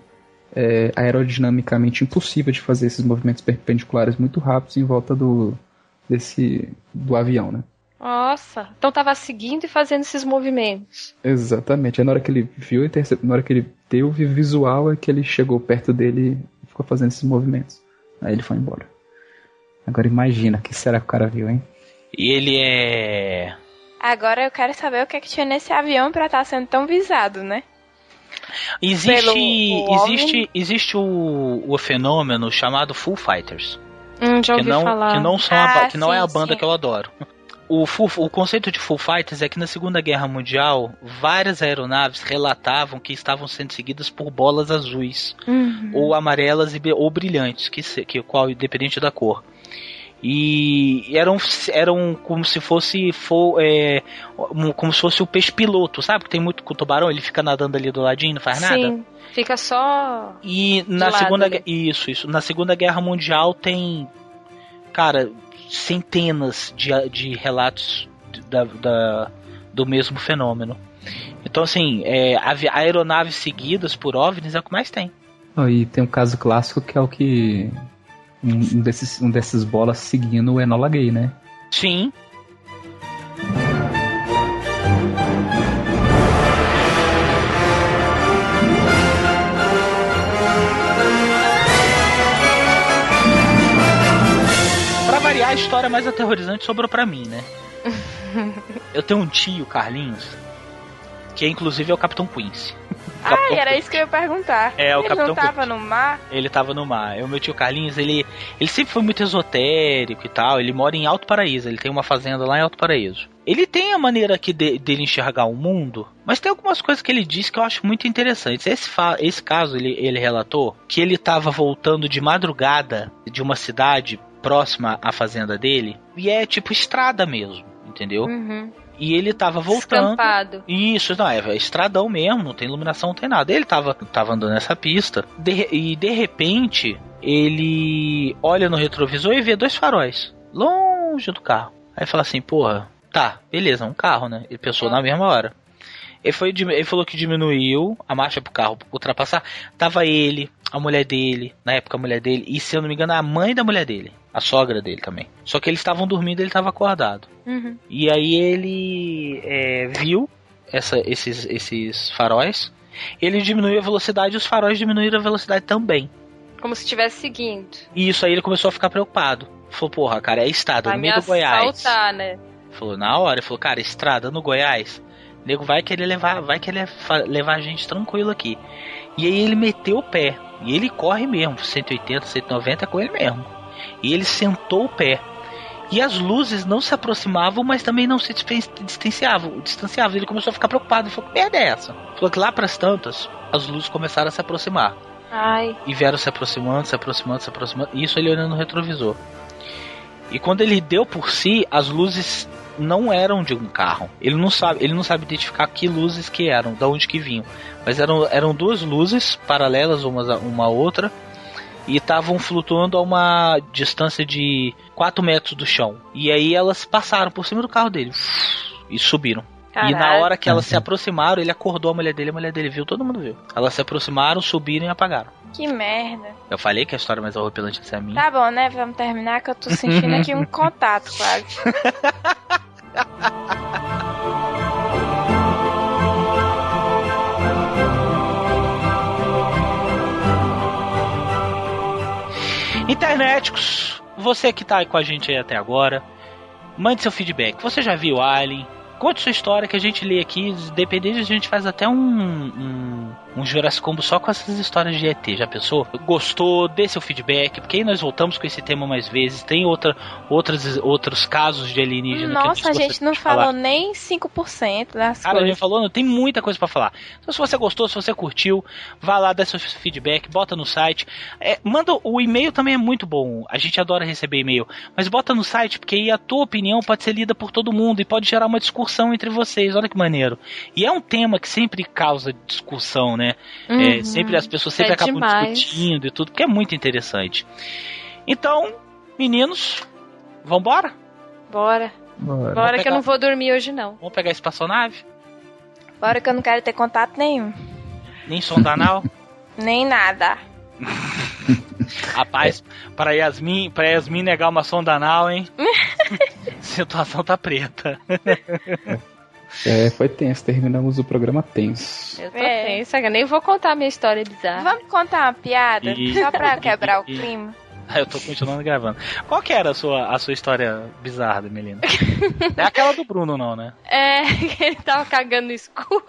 é, aerodinamicamente impossível de fazer esses movimentos perpendiculares muito rápidos em volta do, desse, do avião, né? Nossa, então tava seguindo e fazendo esses movimentos. Exatamente. Aí na hora que ele viu, na hora que ele teve o visual, é que ele chegou perto dele e ficou fazendo esses movimentos. Aí ele foi embora. Agora imagina, o que será que o cara viu, hein? E ele é. Agora eu quero saber o que é que tinha nesse avião pra estar sendo tão visado, né? Existe, existe, existe o, o fenômeno chamado Full Fighters. Hum, que não, falar. que não, são a Ah, ba- que não é a sim, banda sim. que eu adoro. O, full- o conceito de Full Fighters é que na Segunda Guerra Mundial, várias aeronaves relatavam que estavam sendo seguidas por bolas azuis, Uhum. ou amarelas e ou brilhantes, que, que qual independente da cor. E eram, eram como se fosse fo- é, como se fosse o peixe piloto, sabe? Que tem muito com o tubarão, ele fica nadando ali do ladinho, não faz nada. Sim, fica só. E na lado segunda ali. Isso, isso. Na Segunda Guerra Mundial tem, cara, centenas de, de relatos da, da- do mesmo fenômeno. Então, assim, é, aeronaves seguidas por OVNIs é o que mais tem. Não, E tem um caso clássico que é o que. Um um desses, um desses bolas seguindo o Enola Gay, né? Sim. Pra variar, a história mais aterrorizante sobrou pra mim, né? Eu tenho um tio, Carlinhos, que inclusive é o Capitão Quincy. Ah, era isso que eu ia perguntar. É, o Ele Capitão não tava no mar? Ele tava no mar. O meu tio Carlinhos, ele, ele sempre foi muito esotérico e tal. Ele mora em Alto Paraíso. Ele tem uma fazenda lá em Alto Paraíso. Ele tem a maneira aqui de- dele enxergar o mundo, mas tem algumas coisas que ele diz que eu acho muito interessantes. Esse, esse caso, ele, ele relatou que ele tava voltando de madrugada de uma cidade próxima à fazenda dele. E é tipo estrada mesmo, entendeu? Uhum. E ele tava voltando. Escampado. Isso, não, é, é estradão mesmo, não tem iluminação, não tem nada. Ele tava, tava andando nessa pista de e de repente ele olha no retrovisor e vê dois faróis longe do carro. Aí fala assim, porra, tá, beleza, um carro, né? Ele pensou na mesma hora. Ele, foi, ele falou que diminuiu a marcha pro carro ultrapassar. Tava ele, a mulher dele, na época a mulher dele, e se eu não me engano, a mãe da mulher dele, a sogra dele também. Só que eles estavam dormindo e ele tava acordado. Uhum. E aí ele é, viu essa- esses, esses faróis. Ele diminuiu a velocidade e os faróis diminuíram a velocidade também. Como se estivesse seguindo. E isso aí ele começou a ficar preocupado. Falou, porra, cara, é estrada Vai no me meio do Goiás. assaltar, né? Falou, na hora, ele falou, cara, estrada no Goiás. O nego vai querer levar, vai querer levar a gente tranquilo aqui. E aí ele meteu o pé. E ele corre mesmo, 180, 190 é com ele mesmo. E ele sentou o pé. E as luzes não se aproximavam, mas também não se distanciavam. distanciavam. Ele começou a ficar preocupado. Ele falou, que merda é essa? Falou que lá pras tantas, as luzes começaram a se aproximar. Ai. E vieram se aproximando, se aproximando, se aproximando. E isso ele olhando no retrovisor. E quando ele deu por si, as luzes não eram de um carro. Ele não sabe, ele não sabe identificar que luzes que eram, da onde que vinham. Mas eram, eram duas luzes paralelas uma a uma outra e estavam flutuando a uma distância de 4 metros do chão. E aí elas passaram por cima do carro dele e subiram. E na Caralho. hora que elas se aproximaram, ele acordou a mulher dele, a mulher dele viu, todo mundo viu. Elas se aproximaram, subiram e apagaram. Que merda. Eu falei que a história mais horripilante essa é a minha. Tá bom, né? Vamos terminar que eu tô sentindo aqui um contato quase. Internéticos, você que tá aí com a gente aí até agora, mande seu feedback. Você já viu Alien? Conte sua história que a gente lê aqui. Dependendo, a gente faz até um, um, um Jurassic Combo só com essas histórias de ET. Já pensou? Gostou? Dê seu feedback. Porque aí nós voltamos com esse tema mais vezes. Tem outra, outros, outros casos de alienígena Nossa, a gente não de falar. falou nem 5% das Cara, a coisas. gente falou, não tem muita coisa pra falar. Então, se você gostou, se você curtiu, vá lá, dá seu feedback, bota no site. É, manda o e-mail também é muito bom. A gente adora receber e-mail, mas bota no site porque aí a tua opinião pode ser lida por todo mundo e pode gerar uma discussão entre vocês. Olha que maneiro. E é um tema que sempre causa discussão, né? É, Uhum. sempre as pessoas sempre É acabam demais. discutindo e tudo, porque é muito interessante. Então, meninos, vambora? Bora. Bora. Bora que pegar- eu não vou dormir hoje, não. Vamos pegar a espaçonave? Bora que eu não quero ter contato nenhum. Nem sonda anal? Nem nada. Rapaz, para Yasmin, para Yasmin negar uma sonda anal, hein? Situação tá preta. É, foi tenso. Terminamos o programa tenso. Eu tô É. tensa, eu nem vou contar a minha história bizarra. Vamos contar uma piada? E- Só pra quebrar o clima. Ah, Eu tô continuando gravando. Qual que era a sua, a sua história bizarra, Melina? Não é aquela do Bruno, não, né? É, ele tava cagando no escuro.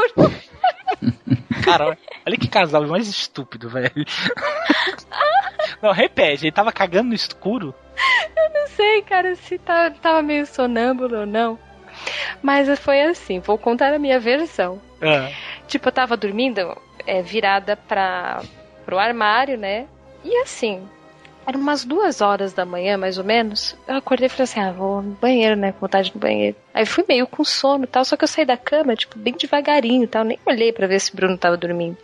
Cara, olha que casal mais estúpido, velho. Não, repete, ele tava cagando no escuro. Não sei, cara, se tá- tava meio sonâmbulo ou não. Mas foi assim, vou contar a minha versão. Ah, Tipo, eu tava dormindo é, virada pra, pro armário, né? E assim, Era umas duas horas da manhã, mais ou menos. Eu acordei e falei assim: ah, vou no banheiro, né? Com vontade no banheiro. Aí fui meio com sono e tal, só que eu saí da cama, tipo, bem devagarinho e tal. Nem olhei pra ver se o Bruno tava dormindo.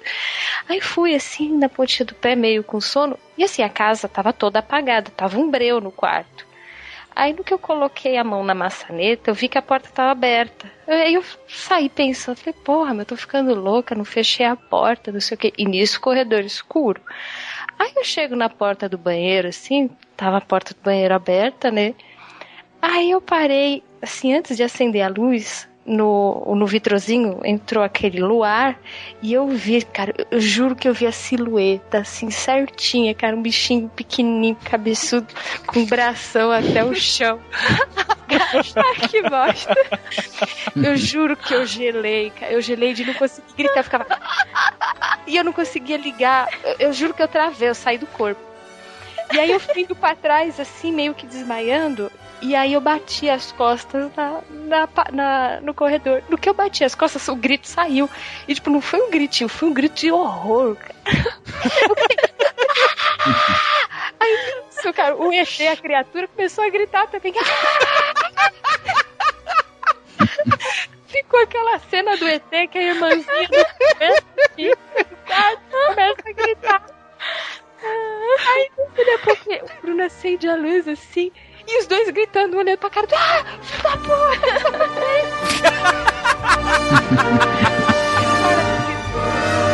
Aí fui assim, na pontinha do pé, meio com sono. E assim, a casa tava toda apagada, tava um breu no quarto. Aí no que eu coloquei a mão na maçaneta, eu vi que a porta tava aberta. Aí eu saí pensando, falei, porra, mas eu tô ficando louca, não fechei a porta, não sei o quê. E nisso, corredor escuro. Aí eu chego na porta do banheiro, assim, tava a porta do banheiro aberta, né? Aí eu parei, assim, antes de acender a luz, no, no vitrozinho entrou aquele luar e eu vi, cara, eu juro que eu vi a silhueta, assim, certinha, cara, um bichinho pequenininho, cabeçudo, com bração até o chão. Que bosta. Eu juro que eu gelei, cara. Eu gelei de não conseguir gritar, ficava. E eu não conseguia ligar. Eu, eu juro que eu travei, eu saí do corpo. E aí eu fui indo pra trás, assim, meio que desmaiando. E aí eu bati as costas na, na, na- no corredor. No que eu bati as costas, o grito saiu. E, tipo, não foi um gritinho, foi um grito de horror, cara. Aí, isso, cara, o ET, a criatura, começou a gritar também. Ficou aquela cena do ET que a irmãzinha do começa a gritar. Aí depois o Bruno acende a luz assim, e os dois gritando, olhando pra cara do. Ah, filho da puta!